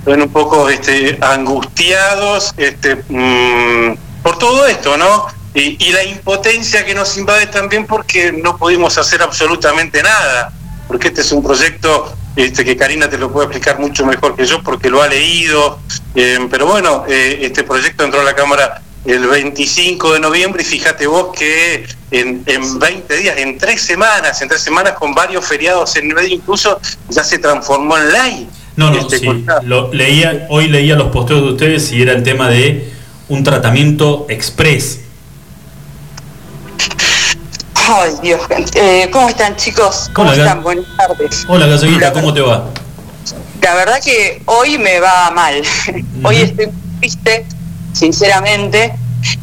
Están un poco este, angustiados este, mm, por todo esto, ¿no? Y, y la impotencia que nos invade también porque no pudimos hacer absolutamente nada, porque este es un proyecto este, que Karina te lo puede explicar mucho mejor que yo porque lo ha leído, eh, pero bueno, eh, este proyecto entró a la Cámara el 25 de noviembre y fíjate vos que en, en 20 días, en tres semanas, en tres semanas con varios feriados en medio incluso, ya se transformó en ley. No, no, Este, sí. Lo, leía, hoy leía los posteos de ustedes y era el tema de un tratamiento express. Ay, Dios. Eh, ¿Cómo están, chicos? ¿Cómo Hola, están? Buenas tardes. Hola, Galleguita, ¿cómo te va? La verdad que hoy me va mal. (laughs) Hoy estoy muy triste, sinceramente.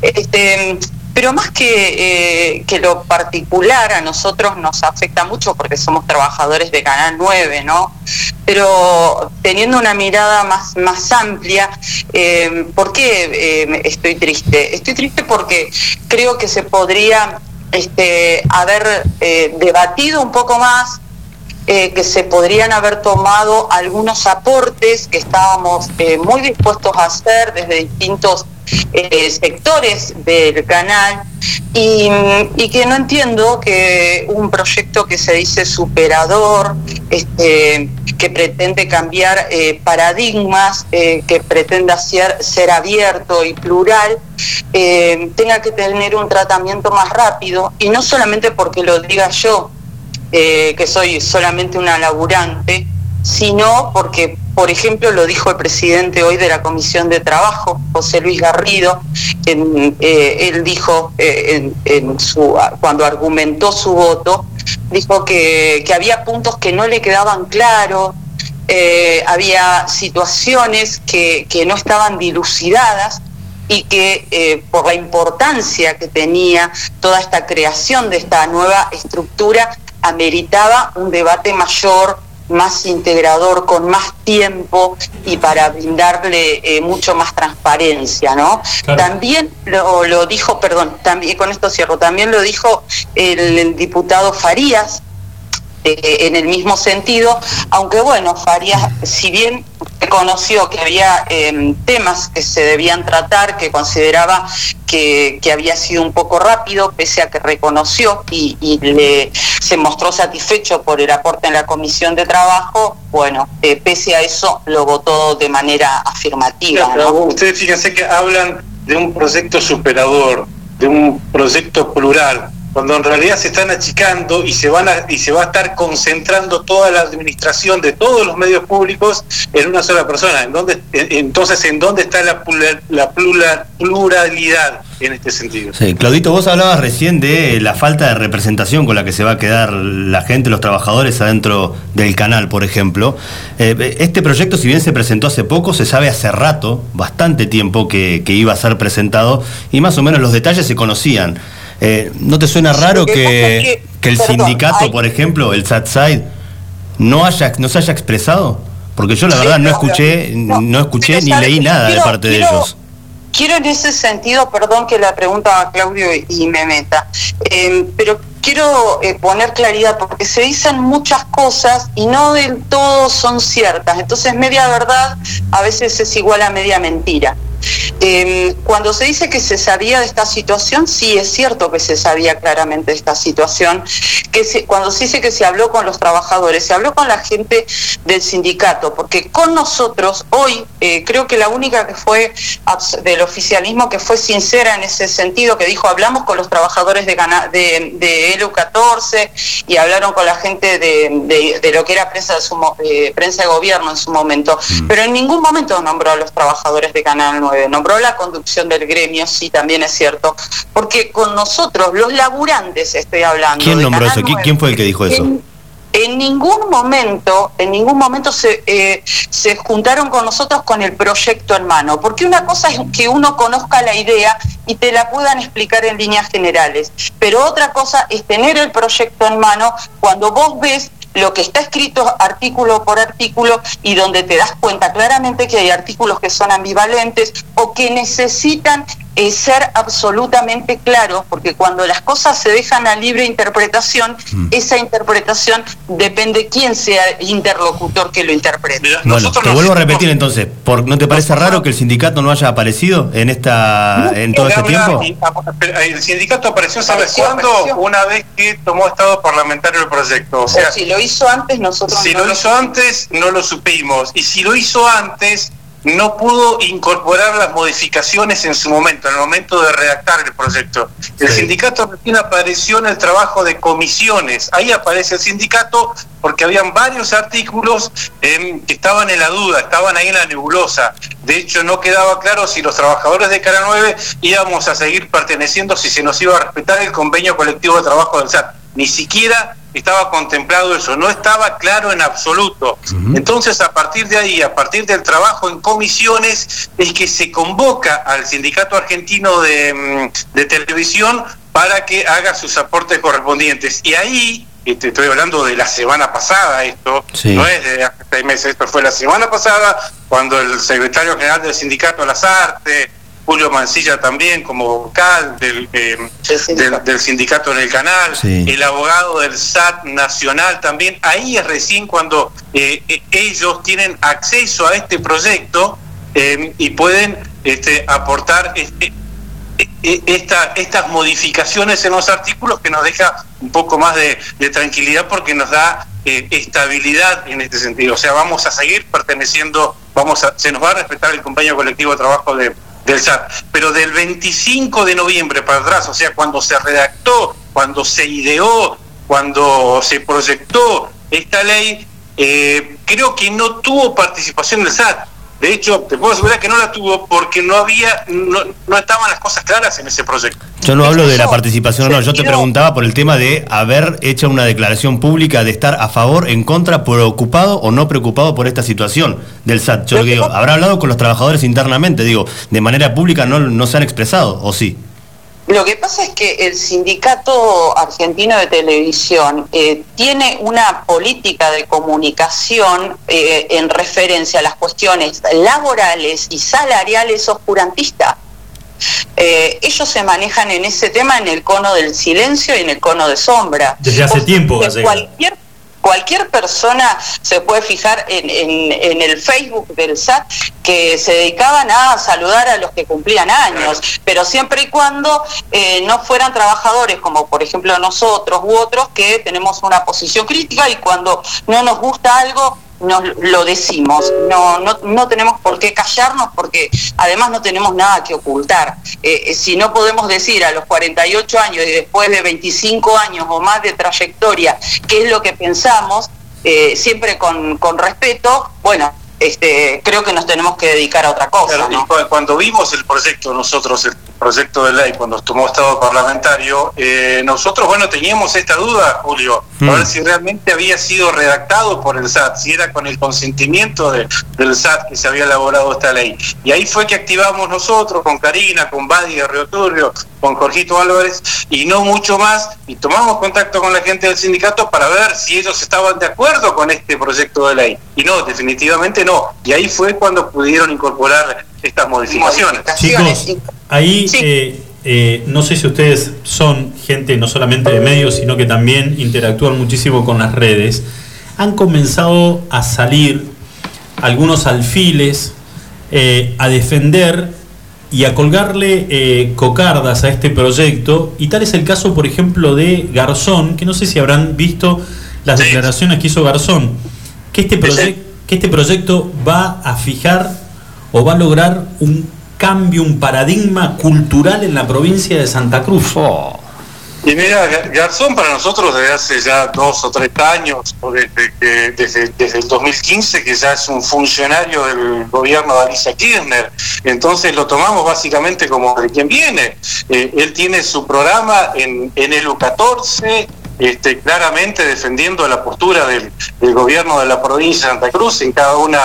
Este, pero más que, eh, que lo particular a nosotros nos afecta mucho porque somos trabajadores de Canal 9, ¿no? Pero teniendo una mirada más, más amplia, eh, ¿por qué eh, estoy triste? Estoy triste porque creo que se podría este, haber debatido un poco más eh, que se podrían haber tomado algunos aportes que estábamos eh, muy dispuestos a hacer desde distintos eh, sectores del canal. Y, y que no entiendo que un proyecto que se dice superador, este, que pretende cambiar paradigmas, que pretenda ser, ser abierto y plural, tenga que tener un tratamiento más rápido. Y no solamente porque lo diga yo, eh, que soy solamente una laburante, sino porque, por ejemplo, lo dijo el presidente hoy de la Comisión de Trabajo, José Luis Garrido, eh, él dijo eh, cuando argumentó su voto, dijo que, había puntos que no le quedaban claros, había situaciones que, no estaban dilucidadas y que por la importancia que tenía toda esta creación de esta nueva estructura, ameritaba un debate mayor, más integrador, con más tiempo y para brindarle eh, mucho más transparencia, ¿no? También lo, lo dijo, perdón, también con esto cierro, también lo dijo el, el diputado Farías, eh, en el mismo sentido, aunque bueno, Farías, si bien reconoció que había eh, temas que se debían tratar, que consideraba que, que había sido un poco rápido, pese a que reconoció y, y le, se mostró satisfecho por el aporte en la comisión de trabajo, bueno, eh, pese a eso lo votó de manera afirmativa. Pero ¿no? Ustedes fíjense que hablan de un proyecto superador, de un proyecto plural. Cuando en realidad se están achicando y se van a, y se va a estar concentrando toda la administración de todos los medios públicos en una sola persona. ¿En dónde, en- entonces, ¿en dónde está la, plura- la plura- pluralidad en este sentido? Sí, Claudito, vos hablabas recién de la falta de representación con la que se va a quedar la gente, los trabajadores adentro del canal, por ejemplo. Eh, este proyecto, si bien se presentó hace poco, se sabe hace rato, bastante tiempo que iba a ser presentado y más o menos los detalles se conocían. Eh, ¿No te suena raro que que, el perdón, sindicato, hay- por ejemplo, el SATSIDE, no, haya, no se haya expresado? Porque yo la verdad no no, escuché, no, escuché ni leí nada de Quiero- parte de ellos. Quiero en ese sentido, perdón que la pregunta a Claudio y me meta, eh, pero quiero eh, poner claridad porque se dicen muchas cosas y no del todo son ciertas. Entonces media verdad a veces es igual a media mentira. Eh, cuando se dice que se sabía de esta situación, sí es cierto que se sabía claramente de esta situación. Que se- cuando se dice que se habló con los trabajadores, se habló con la gente del sindicato, porque con nosotros hoy eh, creo que la única que fue del oficialismo que fue sincera en ese sentido, que dijo hablamos con los trabajadores de, de, de ELU 14 y hablaron con la gente de, de- de lo que era prensa de, su eh, prensa de gobierno en su momento, pero en ningún momento nombró a los trabajadores de Canal 9, nombró la conducción del gremio, sí, también es cierto, porque con nosotros, los laburantes, estoy hablando. ¿Quién nombró eso? ¿Qui- 9, ¿Quién fue el que dijo eso? en, en ningún momento, en ningún momento se, eh, se juntaron con nosotros con el proyecto en mano, porque una cosa es que uno conozca la idea y te la puedan explicar en líneas generales, pero otra cosa es tener el proyecto en mano cuando vos ves lo que está escrito artículo por artículo y donde te das cuenta claramente que hay artículos que son ambivalentes o que necesitan eh, ser absolutamente claros, porque cuando las cosas se dejan a libre interpretación, esa interpretación depende quién sea el interlocutor que lo interprete. Bueno, te vuelvo a repetir entonces, ¿por, ¿no te parece raro que el sindicato no haya aparecido en esta en todo este tiempo? pero El sindicato apareció, ¿sabes cuándo? Una vez que tomó estado parlamentario el proyecto. O sea, o si lo hizo antes, nosotros si no lo hizo antes, no lo supimos. Y si lo hizo antes, no pudo incorporar las modificaciones en su momento, en el momento de redactar el proyecto. El sindicato recién apareció en el trabajo de comisiones. Ahí aparece el sindicato porque habían varios artículos em, que estaban en la duda, estaban ahí en la nebulosa. De hecho, no quedaba claro si los trabajadores de Cara 9 íbamos a seguir perteneciendo, si se nos iba a respetar el convenio colectivo de trabajo del SAT. Ni siquiera estaba contemplado eso, no estaba claro en absoluto. Entonces, a partir de ahí, a partir del trabajo en comisiones, es que se convoca al Sindicato Argentino de, mm, de Televisión para que haga sus aportes correspondientes. Y ahí, y te estoy hablando de la semana pasada, esto Sí. no es de hace seis meses, esto fue la semana pasada, cuando el secretario general del Sindicato Las Artes, Julio Mancilla también como vocal del, eh, del, del sindicato en el canal, Sí. el abogado del SAT nacional también, ahí es recién cuando eh, eh, ellos tienen acceso a este proyecto eh, y pueden este, aportar este, eh, esta, estas modificaciones en los artículos que nos deja un poco más de, de tranquilidad porque nos da eh, estabilidad en este sentido. O sea, vamos a seguir perteneciendo, vamos a, se nos va a respetar el convenio colectivo de trabajo de, del SAT. Pero del 25 de noviembre para atrás, o sea, cuando se redactó, cuando se ideó, cuando se proyectó esta ley, eh, creo que no tuvo participación del SAT. De hecho, te puedo asegurar que no la tuvo porque no había, no, no estaban las cosas claras en ese proyecto. Yo no hablo de la participación, no, yo te preguntaba por el tema de haber hecho una declaración pública de estar a favor, en contra, preocupado o no preocupado por esta situación del SAT. Yo digo, habrá hablado con los trabajadores internamente, digo, de manera pública no, no se han expresado, ¿o sí? Lo que pasa es que el sindicato argentino de televisión eh, tiene una política de comunicación eh, en referencia a las cuestiones laborales y salariales oscurantista. Eh, ellos se manejan en ese tema en el cono del silencio y en el cono de sombra. Desde hace O sea, tiempo, cualquier cualquier persona se puede fijar en, en- en el Facebook del SAT que se dedicaban a saludar a los que cumplían años, pero siempre y cuando eh, no fueran trabajadores como por ejemplo nosotros u otros que tenemos una posición crítica y cuando no nos gusta algo nos lo decimos. No, no, no tenemos por qué callarnos porque además no tenemos nada que ocultar. Eh, eh, si no podemos decir a los 48 años y después de 25 años o más de trayectoria qué es lo que pensamos, eh, siempre con, con respeto, bueno, este, creo que nos tenemos que dedicar a otra cosa. Claro, y ¿no? cu- cuando vimos el proyecto nosotros, el proyecto de ley, cuando tomó estado parlamentario, eh, nosotros, bueno, teníamos esta duda, Julio, Mm. a ver si realmente había sido redactado por el SAT, si era con el consentimiento de- del SAT que se había elaborado esta ley. Y ahí fue que activamos nosotros, con Karina, con Badi de Río Turbio, con Jorgito Álvarez, y no mucho más, y tomamos contacto con la gente del sindicato para ver si ellos estaban de acuerdo con este proyecto de ley. Y no, definitivamente no. Y ahí fue cuando pudieron incorporar estas modificaciones. Chicos, ahí eh, eh, no sé si ustedes son gente no solamente de medios, sino que también interactúan muchísimo con las redes. Han comenzado a salir algunos alfiles eh, a defender y a colgarle eh, cocardas a este proyecto. Y tal es el caso, por ejemplo, de Garzón, que no sé si habrán visto las declaraciones que hizo Garzón, que este, proye- que este proyecto va a fijar o va a lograr un cambio, un paradigma cultural en la provincia de Santa Cruz. Y mira, Gar- Garzón para nosotros desde hace ya dos o tres años, o desde, que- desde, desde el 2015, que ya es un funcionario del gobierno de Alicia Kirchner, entonces lo tomamos básicamente como de quien viene. Eh, él tiene su programa en, en el U14, este, claramente defendiendo la postura del, del gobierno de la provincia de Santa Cruz en cada una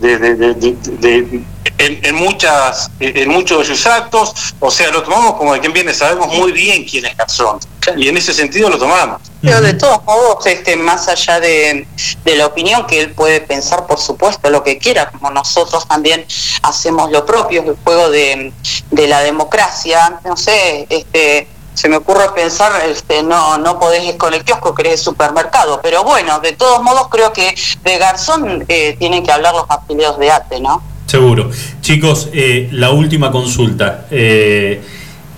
de, de- de- de- de- en, en muchas en muchos de sus actos. O sea lo tomamos como de quien viene. Sabemos muy bien quién es Garzón. Y en ese sentido lo tomamos. Pero de todos modos, este, más allá de, de la opinión que él puede pensar, por supuesto, lo que quiera, como nosotros también hacemos lo propio, el juego de, de la democracia, no sé, este, se me ocurre pensar, este, no, no podés ir con el kiosco, querés el supermercado, pero bueno, de todos modos creo que de Garzón eh, tienen que hablar los afiliados de ATE, ¿no? Seguro. Chicos, eh, la última consulta. Eh,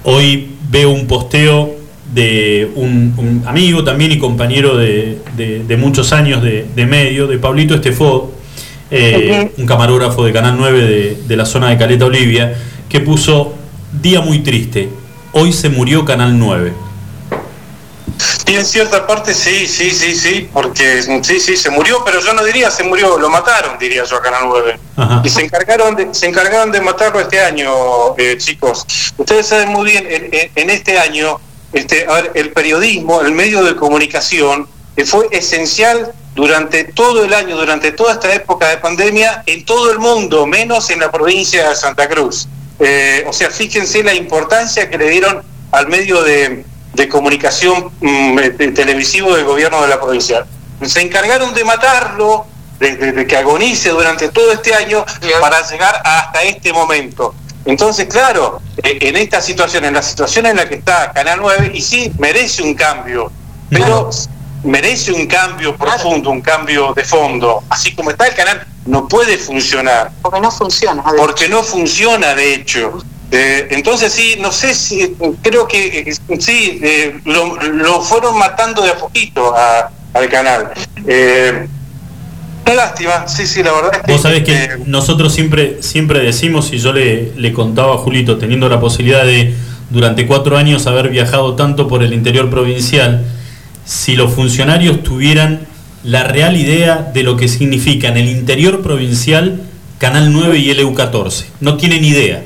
hoy veo un posteo de un, un amigo también y compañero de, de- de muchos años de, de medio, de Pablito Estefó, un camarógrafo de Canal 9 de, de la zona de Caleta Olivia, que puso Día muy triste. Hoy se murió Canal 9. y en cierta parte sí sí sí sí porque sí sí se murió pero yo no diría se murió lo mataron diría yo a Canal 9 y se encargaron de, se encargaron de matarlo este año eh, chicos ustedes saben muy bien en, este año este a ver, el periodismo el medio de comunicación que fue esencial durante todo el año, durante toda esta época de pandemia, en todo el mundo, menos en la provincia de Santa Cruz. Eh, o sea, fíjense la importancia que le dieron al medio de, de comunicación mm, eh, televisivo del gobierno de la provincia. Se encargaron de matarlo, de, de- de que agonice durante todo este año para llegar hasta este momento. Entonces, claro, eh, en esta situación, en la situación en la que está Canal 9, y sí, merece un cambio, pero merece un cambio profundo, un cambio de fondo. Así como está el canal, no puede funcionar. Porque no funciona. Porque no funciona, de hecho. Eh, entonces sí, no sé si, creo que eh, sí, eh, lo, lo fueron matando de a poquito a- al canal. Eh, qué lástima, sí, sí, la verdad es que... Vos sabés que nosotros siempre, siempre decimos, y yo le, le contaba a Julito, teniendo la posibilidad de durante cuatro años haber viajado tanto por el interior provincial, si los funcionarios tuvieran la real idea de lo que significa en el interior provincial Canal 9 y LU14. No tienen idea.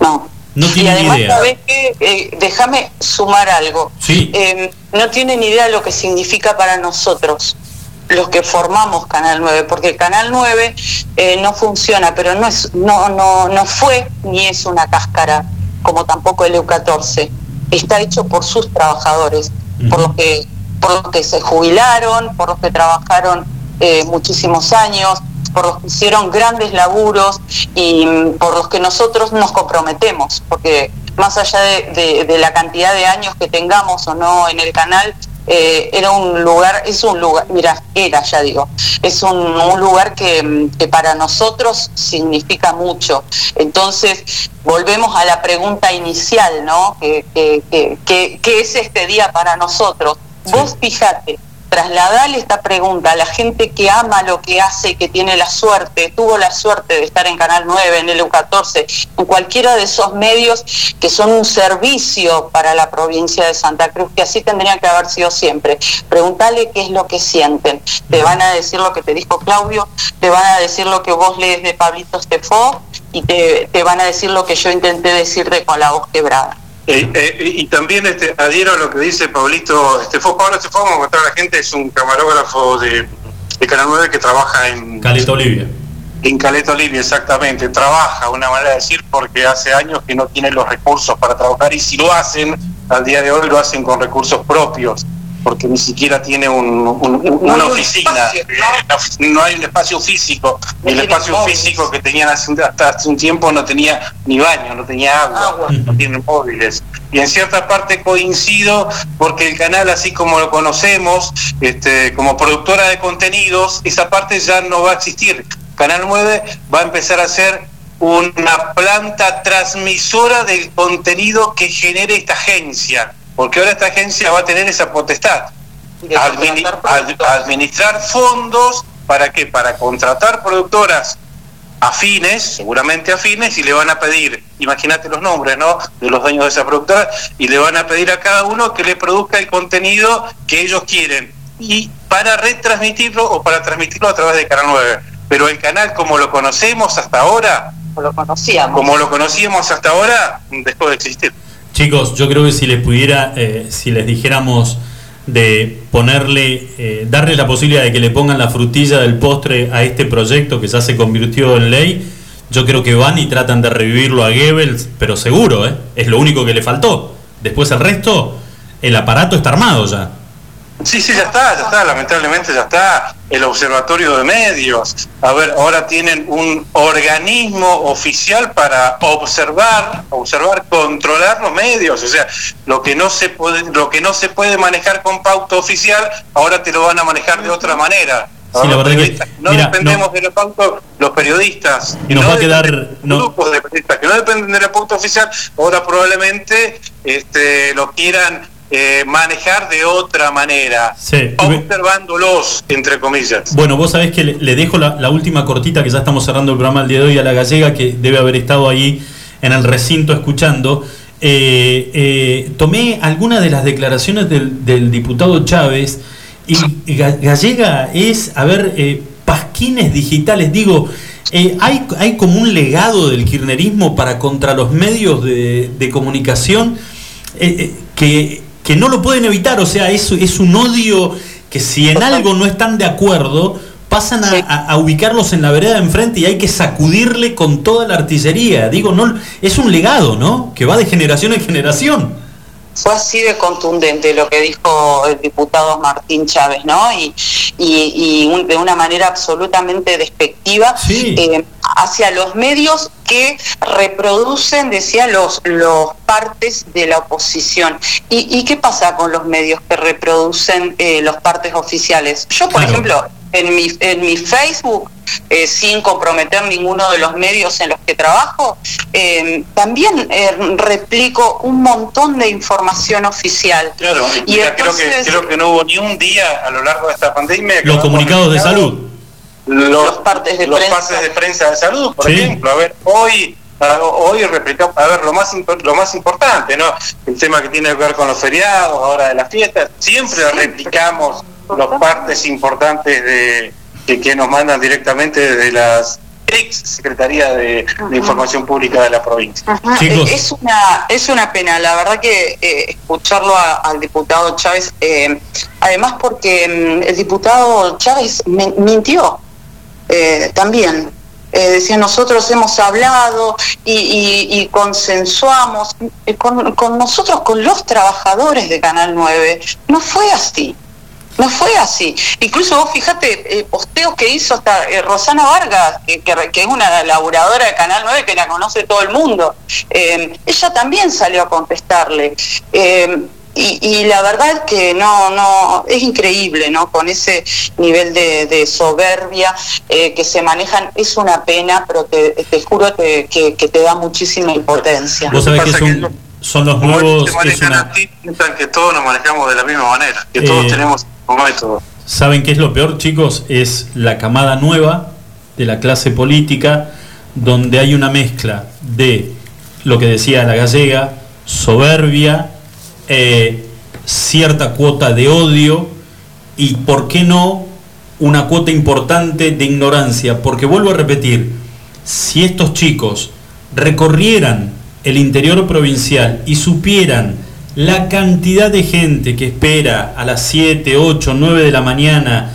No. No Y tienen además, idea. ¿sabés qué? Eh, déjame sumar algo. Sí. Eh, no tienen idea lo que significa para nosotros, los que formamos Canal 9, porque Canal 9 eh, no funciona, pero no, es, no, no, no fue ni es una cáscara, como tampoco el EU14. Está hecho por sus trabajadores, por los que por los que se jubilaron, por los que trabajaron eh, muchísimos años, por los que hicieron grandes laburos y mm, por los que nosotros nos comprometemos, porque más allá de, la cantidad de años que tengamos o no en el canal, eh, era un lugar, es un lugar, mira, era ya digo, es un, lugar que, mm, que para nosotros significa mucho. Entonces, volvemos a la pregunta inicial, ¿no? ¿Qué que, que- que- qué es este día para nosotros? Vos fíjate, trasladale esta pregunta a la gente que ama lo que hace y que tiene la suerte, tuvo la suerte de estar en Canal 9, en el EU14, en cualquiera de esos medios que son un servicio para la provincia de Santa Cruz, que así tendrían que haber sido siempre. Preguntale qué es lo que sienten. Te van a decir lo que te dijo Claudio, te van a decir lo que vos lees de Pablito Estefó y te, te van a decir lo que yo intenté decirte con la voz quebrada. Eh, eh, y también este, adhiero a lo que dice Pablito Estefó. Pablo Estefó, vamos a contar a la gente, es un camarógrafo de, de Canal 9 que trabaja en, Caleta Olivia. en Caleta Olivia, exactamente. Trabaja, una manera de decir, porque hace años que no tienen los recursos para trabajar y si lo hacen, al día de hoy lo hacen con recursos propios, porque ni siquiera tiene un- un- un- No hay una un oficina, espacio, Eh, no hay un espacio físico. No El espacio móviles. físico que tenían hace un- hasta hace un tiempo no tenía ni baño, no tenía agua, no tienen móviles. Y en cierta parte coincido porque el canal, así como lo conocemos, este, como productora de contenidos, esa parte ya no va a existir. Canal 9 va a empezar a ser una planta transmisora del contenido que genere esta agencia, porque ahora esta agencia va a tener esa potestad. Admini- ad- administrar fondos para qué? Para contratar productoras afines, seguramente afines, y le van a pedir, imagínate los nombres, ¿no? De los dueños de esa productora, y le van a pedir a cada uno que le produzca el contenido que ellos quieren. Y para retransmitirlo o para transmitirlo a través de Canal 9. Pero el canal como lo conocemos hasta ahora, lo conocíamos. como lo conocíamos hasta ahora, dejó de existir. Chicos, yo creo que si les pudiera, eh, si les dijéramos de ponerle, eh, darle la posibilidad de que le pongan la frutilla del postre a este proyecto que ya se convirtió en ley, yo creo que van y tratan de revivirlo a Goebbels, pero seguro, ¿eh? es lo único que le faltó. Después el resto, el aparato está armado ya. Sí, sí, ya está, ya está, lamentablemente ya está. El Observatorio de Medios. A ver, ahora tienen un organismo oficial para observar, observar, controlar los medios. O sea, lo que no se puede, lo que no se puede manejar con pauta oficial, ahora te lo van a manejar de otra manera. Sí, la verdad que- no mira, dependemos de la pauta, los periodistas. Y nos va a quedar- de grupos de periodistas que no dependen de la pauta oficial, ahora probablemente este, lo quieran eh, manejar de otra manera, Sí. observándolos, entre comillas. Bueno, vos sabés que le, le dejo la, la última cortita que ya estamos cerrando el programa el día de hoy a la gallega que debe haber estado ahí en el recinto escuchando. Eh, eh, tomé algunas de las declaraciones del, del diputado Chávez y Ga- Gallega es, a ver, pasquines digitales. Digo, eh, hay, hay como un legado del kirchnerismo para contra los medios de, de comunicación eh, eh, que, que no lo pueden evitar. O sea, es, es un odio que si en algo no están de acuerdo, pasan a, a- a ubicarlos en la vereda de enfrente y hay que sacudirle con toda la artillería. Digo, no, es un legado, ¿no? Que va de generación en generación. fue así de contundente lo que dijo el diputado Martín Chávez, ¿no? Y, y- y un- de una manera absolutamente despectiva eh, hacia los medios que reproducen, decía, los, los partes de la oposición. ¿Y, y qué pasa con los medios que reproducen eh, los partes oficiales? Yo, por ejemplo, en mi, en mi Facebook, eh, sin comprometer ninguno de los medios en los que trabajo, eh, también eh, replico un montón de información oficial. Claro, Y mira, creo, que, entonces- creo que no hubo ni un día a lo largo de esta pandemia que Los comunicados de salud. Los, partes de los pases de prensa de salud, por Sí. ejemplo. A ver, hoy a- hoy replicamos, a ver, lo más lo más importante, ¿no? El tema que tiene que ver con los feriados, ahora de las fiestas, siempre replicamos los partes importantes de que, que nos mandan directamente desde las ex Secretaría de, de Información Pública de la provincia. Ajá, eh, Es una, es una pena, la verdad que eh, escucharlo a- al diputado Chávez, eh, además porque mm, el diputado Chávez mintió eh, también. Eh, decía, nosotros hemos hablado y, consensuamos eh, con, nosotros, con los trabajadores de Canal 9. No fue así. No fue así. Incluso vos fíjate, eh, posteos que hizo hasta eh, Rosana Vargas, que, es una laburadora de Canal 9 que la conoce todo el mundo. Ella también salió a contestarle. Y, y la verdad es que no, no, es increíble, ¿no? Con ese nivel de, de soberbia eh, que se manejan, es una pena, pero te, te juro que, que- que te da muchísima impotencia. Vos sabés que son, son los nuevos. se Es manejan una, así, piensan que todos nos manejamos de la misma manera, que todos Eh, tenemos método. ¿Saben qué es lo peor, chicos? Es la camada nueva de la clase política, donde hay una mezcla de lo que decía la gallega, soberbia, eh, cierta cuota de odio y, ¿por qué no?, una cuota importante de ignorancia. Porque vuelvo a repetir, si estos chicos recorrieran el interior provincial y supieran la cantidad de gente que espera a las 7, 8, 9 de la mañana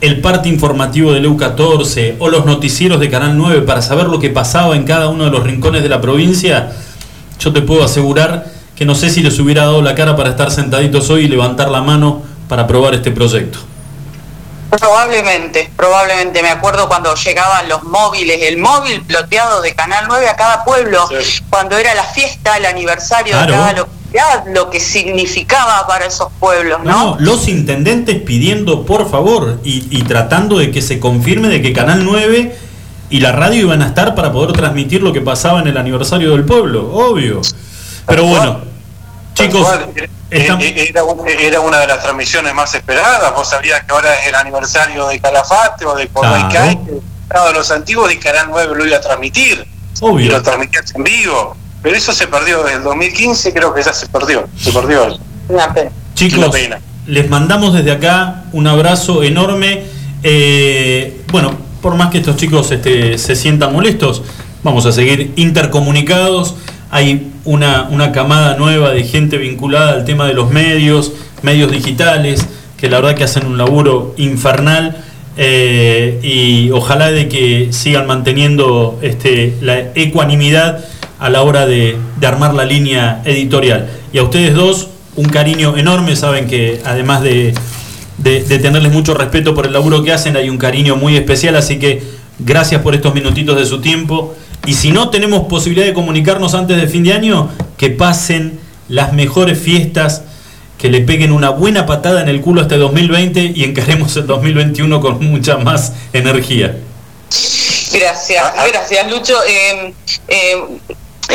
el parte informativo del EU14 o los noticieros de Canal 9 para saber lo que pasaba en cada uno de los rincones de la provincia, yo te puedo asegurar que no sé si les hubiera dado la cara para estar sentaditos hoy y levantar la mano para aprobar este proyecto. Probablemente, probablemente. Me acuerdo cuando llegaban los móviles, el móvil ploteado de Canal 9 a cada pueblo, cuando era la fiesta, el aniversario Claro. de cada localidad, lo que significaba para esos pueblos, ¿no? No, los intendentes pidiendo por favor y, y tratando de que se confirme de que Canal 9 y la radio iban a estar para poder transmitir lo que pasaba en el aniversario del pueblo, obvio. Pero bueno, chicos, Eh, eh, Era, un- era una de las transmisiones más esperadas. Vos sabías que ahora es el aniversario de Calafate o de uno de los antiguos de Canal 9 lo iba a transmitir. Obvio. Y lo transmitías en vivo. Pero eso se perdió desde el 2015, creo que ya se perdió. Se perdió eso. Una pena. chicos, Una pena. les mandamos desde acá un abrazo enorme. Eh, bueno, por más que estos chicos este, se sientan molestos, vamos a seguir intercomunicados. Hay una, una camada nueva de gente vinculada al tema de los medios, medios digitales, que la verdad que hacen un laburo infernal. eh, y ojalá de que sigan manteniendo este, la ecuanimidad a la hora de, de armar la línea editorial. Y a ustedes dos, un cariño enorme, saben que además de, de, de tenerles mucho respeto por el laburo que hacen, hay un cariño muy especial, así que gracias por estos minutitos de su tiempo. Y si no tenemos posibilidad de comunicarnos antes de fin de año, que pasen las mejores fiestas, que le peguen una buena patada en el culo este 2020 y encaremos el 2021 con mucha más energía. Gracias, gracias Lucho. Eh, eh,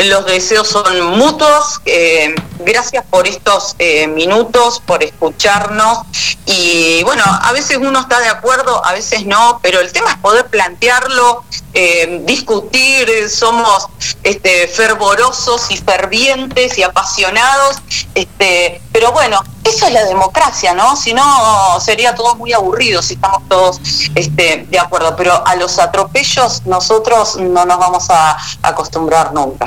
los deseos son mutuos. eh, gracias por estos eh, minutos, por escucharnos. Y bueno, a veces uno está de acuerdo, a veces no, pero el tema es poder plantearlo, eh, discutir. eh, Somos este, fervorosos y fervientes y apasionados. Este, pero bueno, eso es la democracia, ¿no? Si no, sería todo muy aburrido si estamos todos este, de acuerdo. Pero a los atropellos nosotros no nos vamos a acostumbrar nunca.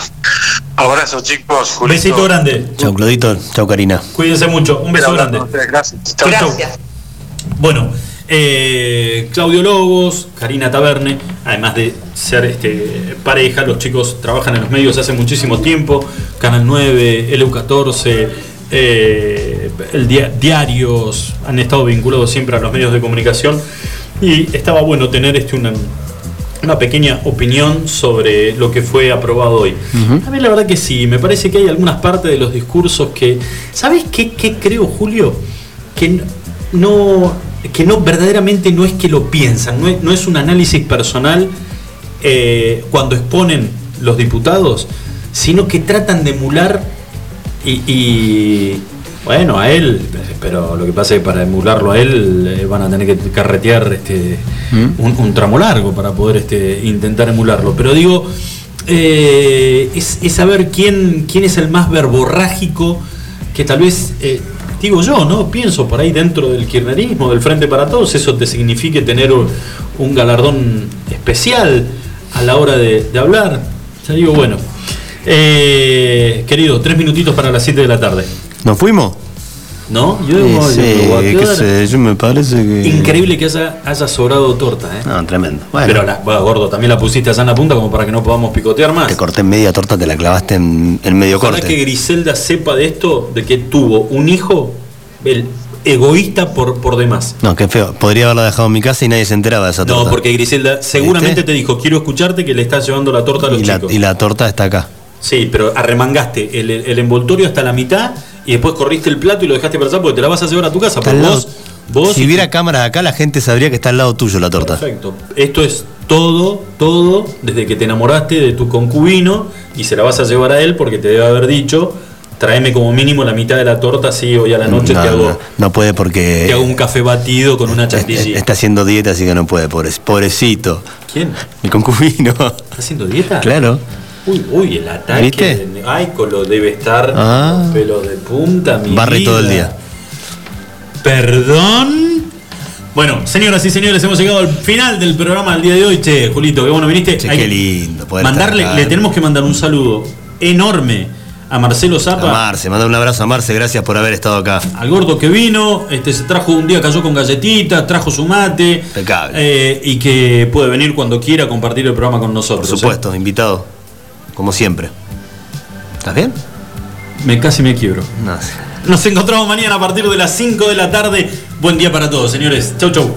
Abrazo, chicos. Un besito grande. Chau, Claudito. Chau, Karina. Cuídense mucho. Un beso grande. Gracias. Chau, chau. Bueno, eh, Claudio Lobos, Karina Taberne, además de ser este, pareja, los chicos trabajan en los medios hace muchísimo tiempo, Canal 9, LU14, eh, el dia- diarios, han estado vinculados siempre a los medios de comunicación y estaba bueno tener este, una, una pequeña opinión sobre lo que fue aprobado hoy. A mí la verdad que sí, me parece que hay algunas partes de los discursos que... ¿Sabes qué, qué creo, Julio? Que no, que no verdaderamente no es que lo piensan, no es, no es un análisis personal eh, cuando exponen los diputados, sino que tratan de emular y, y, bueno, a él, pero lo que pasa es que para emularlo a él eh, van a tener que carretear este, un, un tramo largo para poder este, intentar emularlo. Pero digo, eh, es, es saber quién, quién es el más verborrágico que tal vez, eh, digo yo, ¿no? Pienso por ahí dentro del kirchnerismo, del Frente para Todos, eso te signifique tener un, un galardón especial a la hora de, de hablar. Ya digo, bueno. Eh, querido, tres minutitos para las 7 de la tarde. ¿Nos fuimos? ¿No? Yo, Eh, yo sí, voy qué quedar. sé, yo me parece que. Increíble que haya, haya sobrado torta, ¿eh? No, tremendo. Bueno. Pero la, bueno, gordo, también la pusiste allá en la punta como para que no podamos picotear más. Te corté en media torta, te la clavaste en, en medio Ojalá corte. que Griselda sepa de esto, de que tuvo un hijo el egoísta por, por demás. No, qué feo. Podría haberla dejado en mi casa y nadie se enteraba de esa torta. No, porque Griselda seguramente te dijo, quiero escucharte que le estás llevando la torta a los y, la, chicos. y la torta está acá. Sí, pero arremangaste el, el envoltorio hasta la mitad y después corriste el plato y lo dejaste pasar porque te la vas a llevar a tu casa. Al vos, si hubiera cámaras acá, la gente sabría que está al lado tuyo la torta. Perfecto. Esto es todo, todo, desde que te enamoraste de tu concubino y se la vas a llevar a él porque te debe haber dicho Tráeme como mínimo la mitad de la torta, así hoy a la noche no, te, hago, no, no puede te porque hago un café batido con una chantilly. está haciendo dieta, así que no puede, pobre- pobrecito. ¿Quién? Mi concubino. ¿Está haciendo dieta? Claro. Uy, uy, el ataque. ¿Viste? de- Ay, Colo debe estar Ah. con pelos de punta, mi Barre todo el día. Perdón. Bueno, señoras y señores, hemos llegado al final del programa del día de hoy. Che, Julito, qué bueno viniste. Che, Hay qué lindo poder Mandarle, estar le tenemos que mandar un saludo enorme a Marcelo A Zapa, Marce, manda un abrazo a Marce, gracias por haber estado acá. al gordo que vino, este se trajo un día, cayó con galletitas, trajo su mate. Impecable. eh, y que puede venir cuando quiera a compartir el programa con Por nosotros. supuesto, invitado. Como siempre. ¿Estás bien? Me casi me quiebro. No. Nos encontramos mañana a partir de las 5 de la tarde. Buen día para todos, señores. Chau, chau.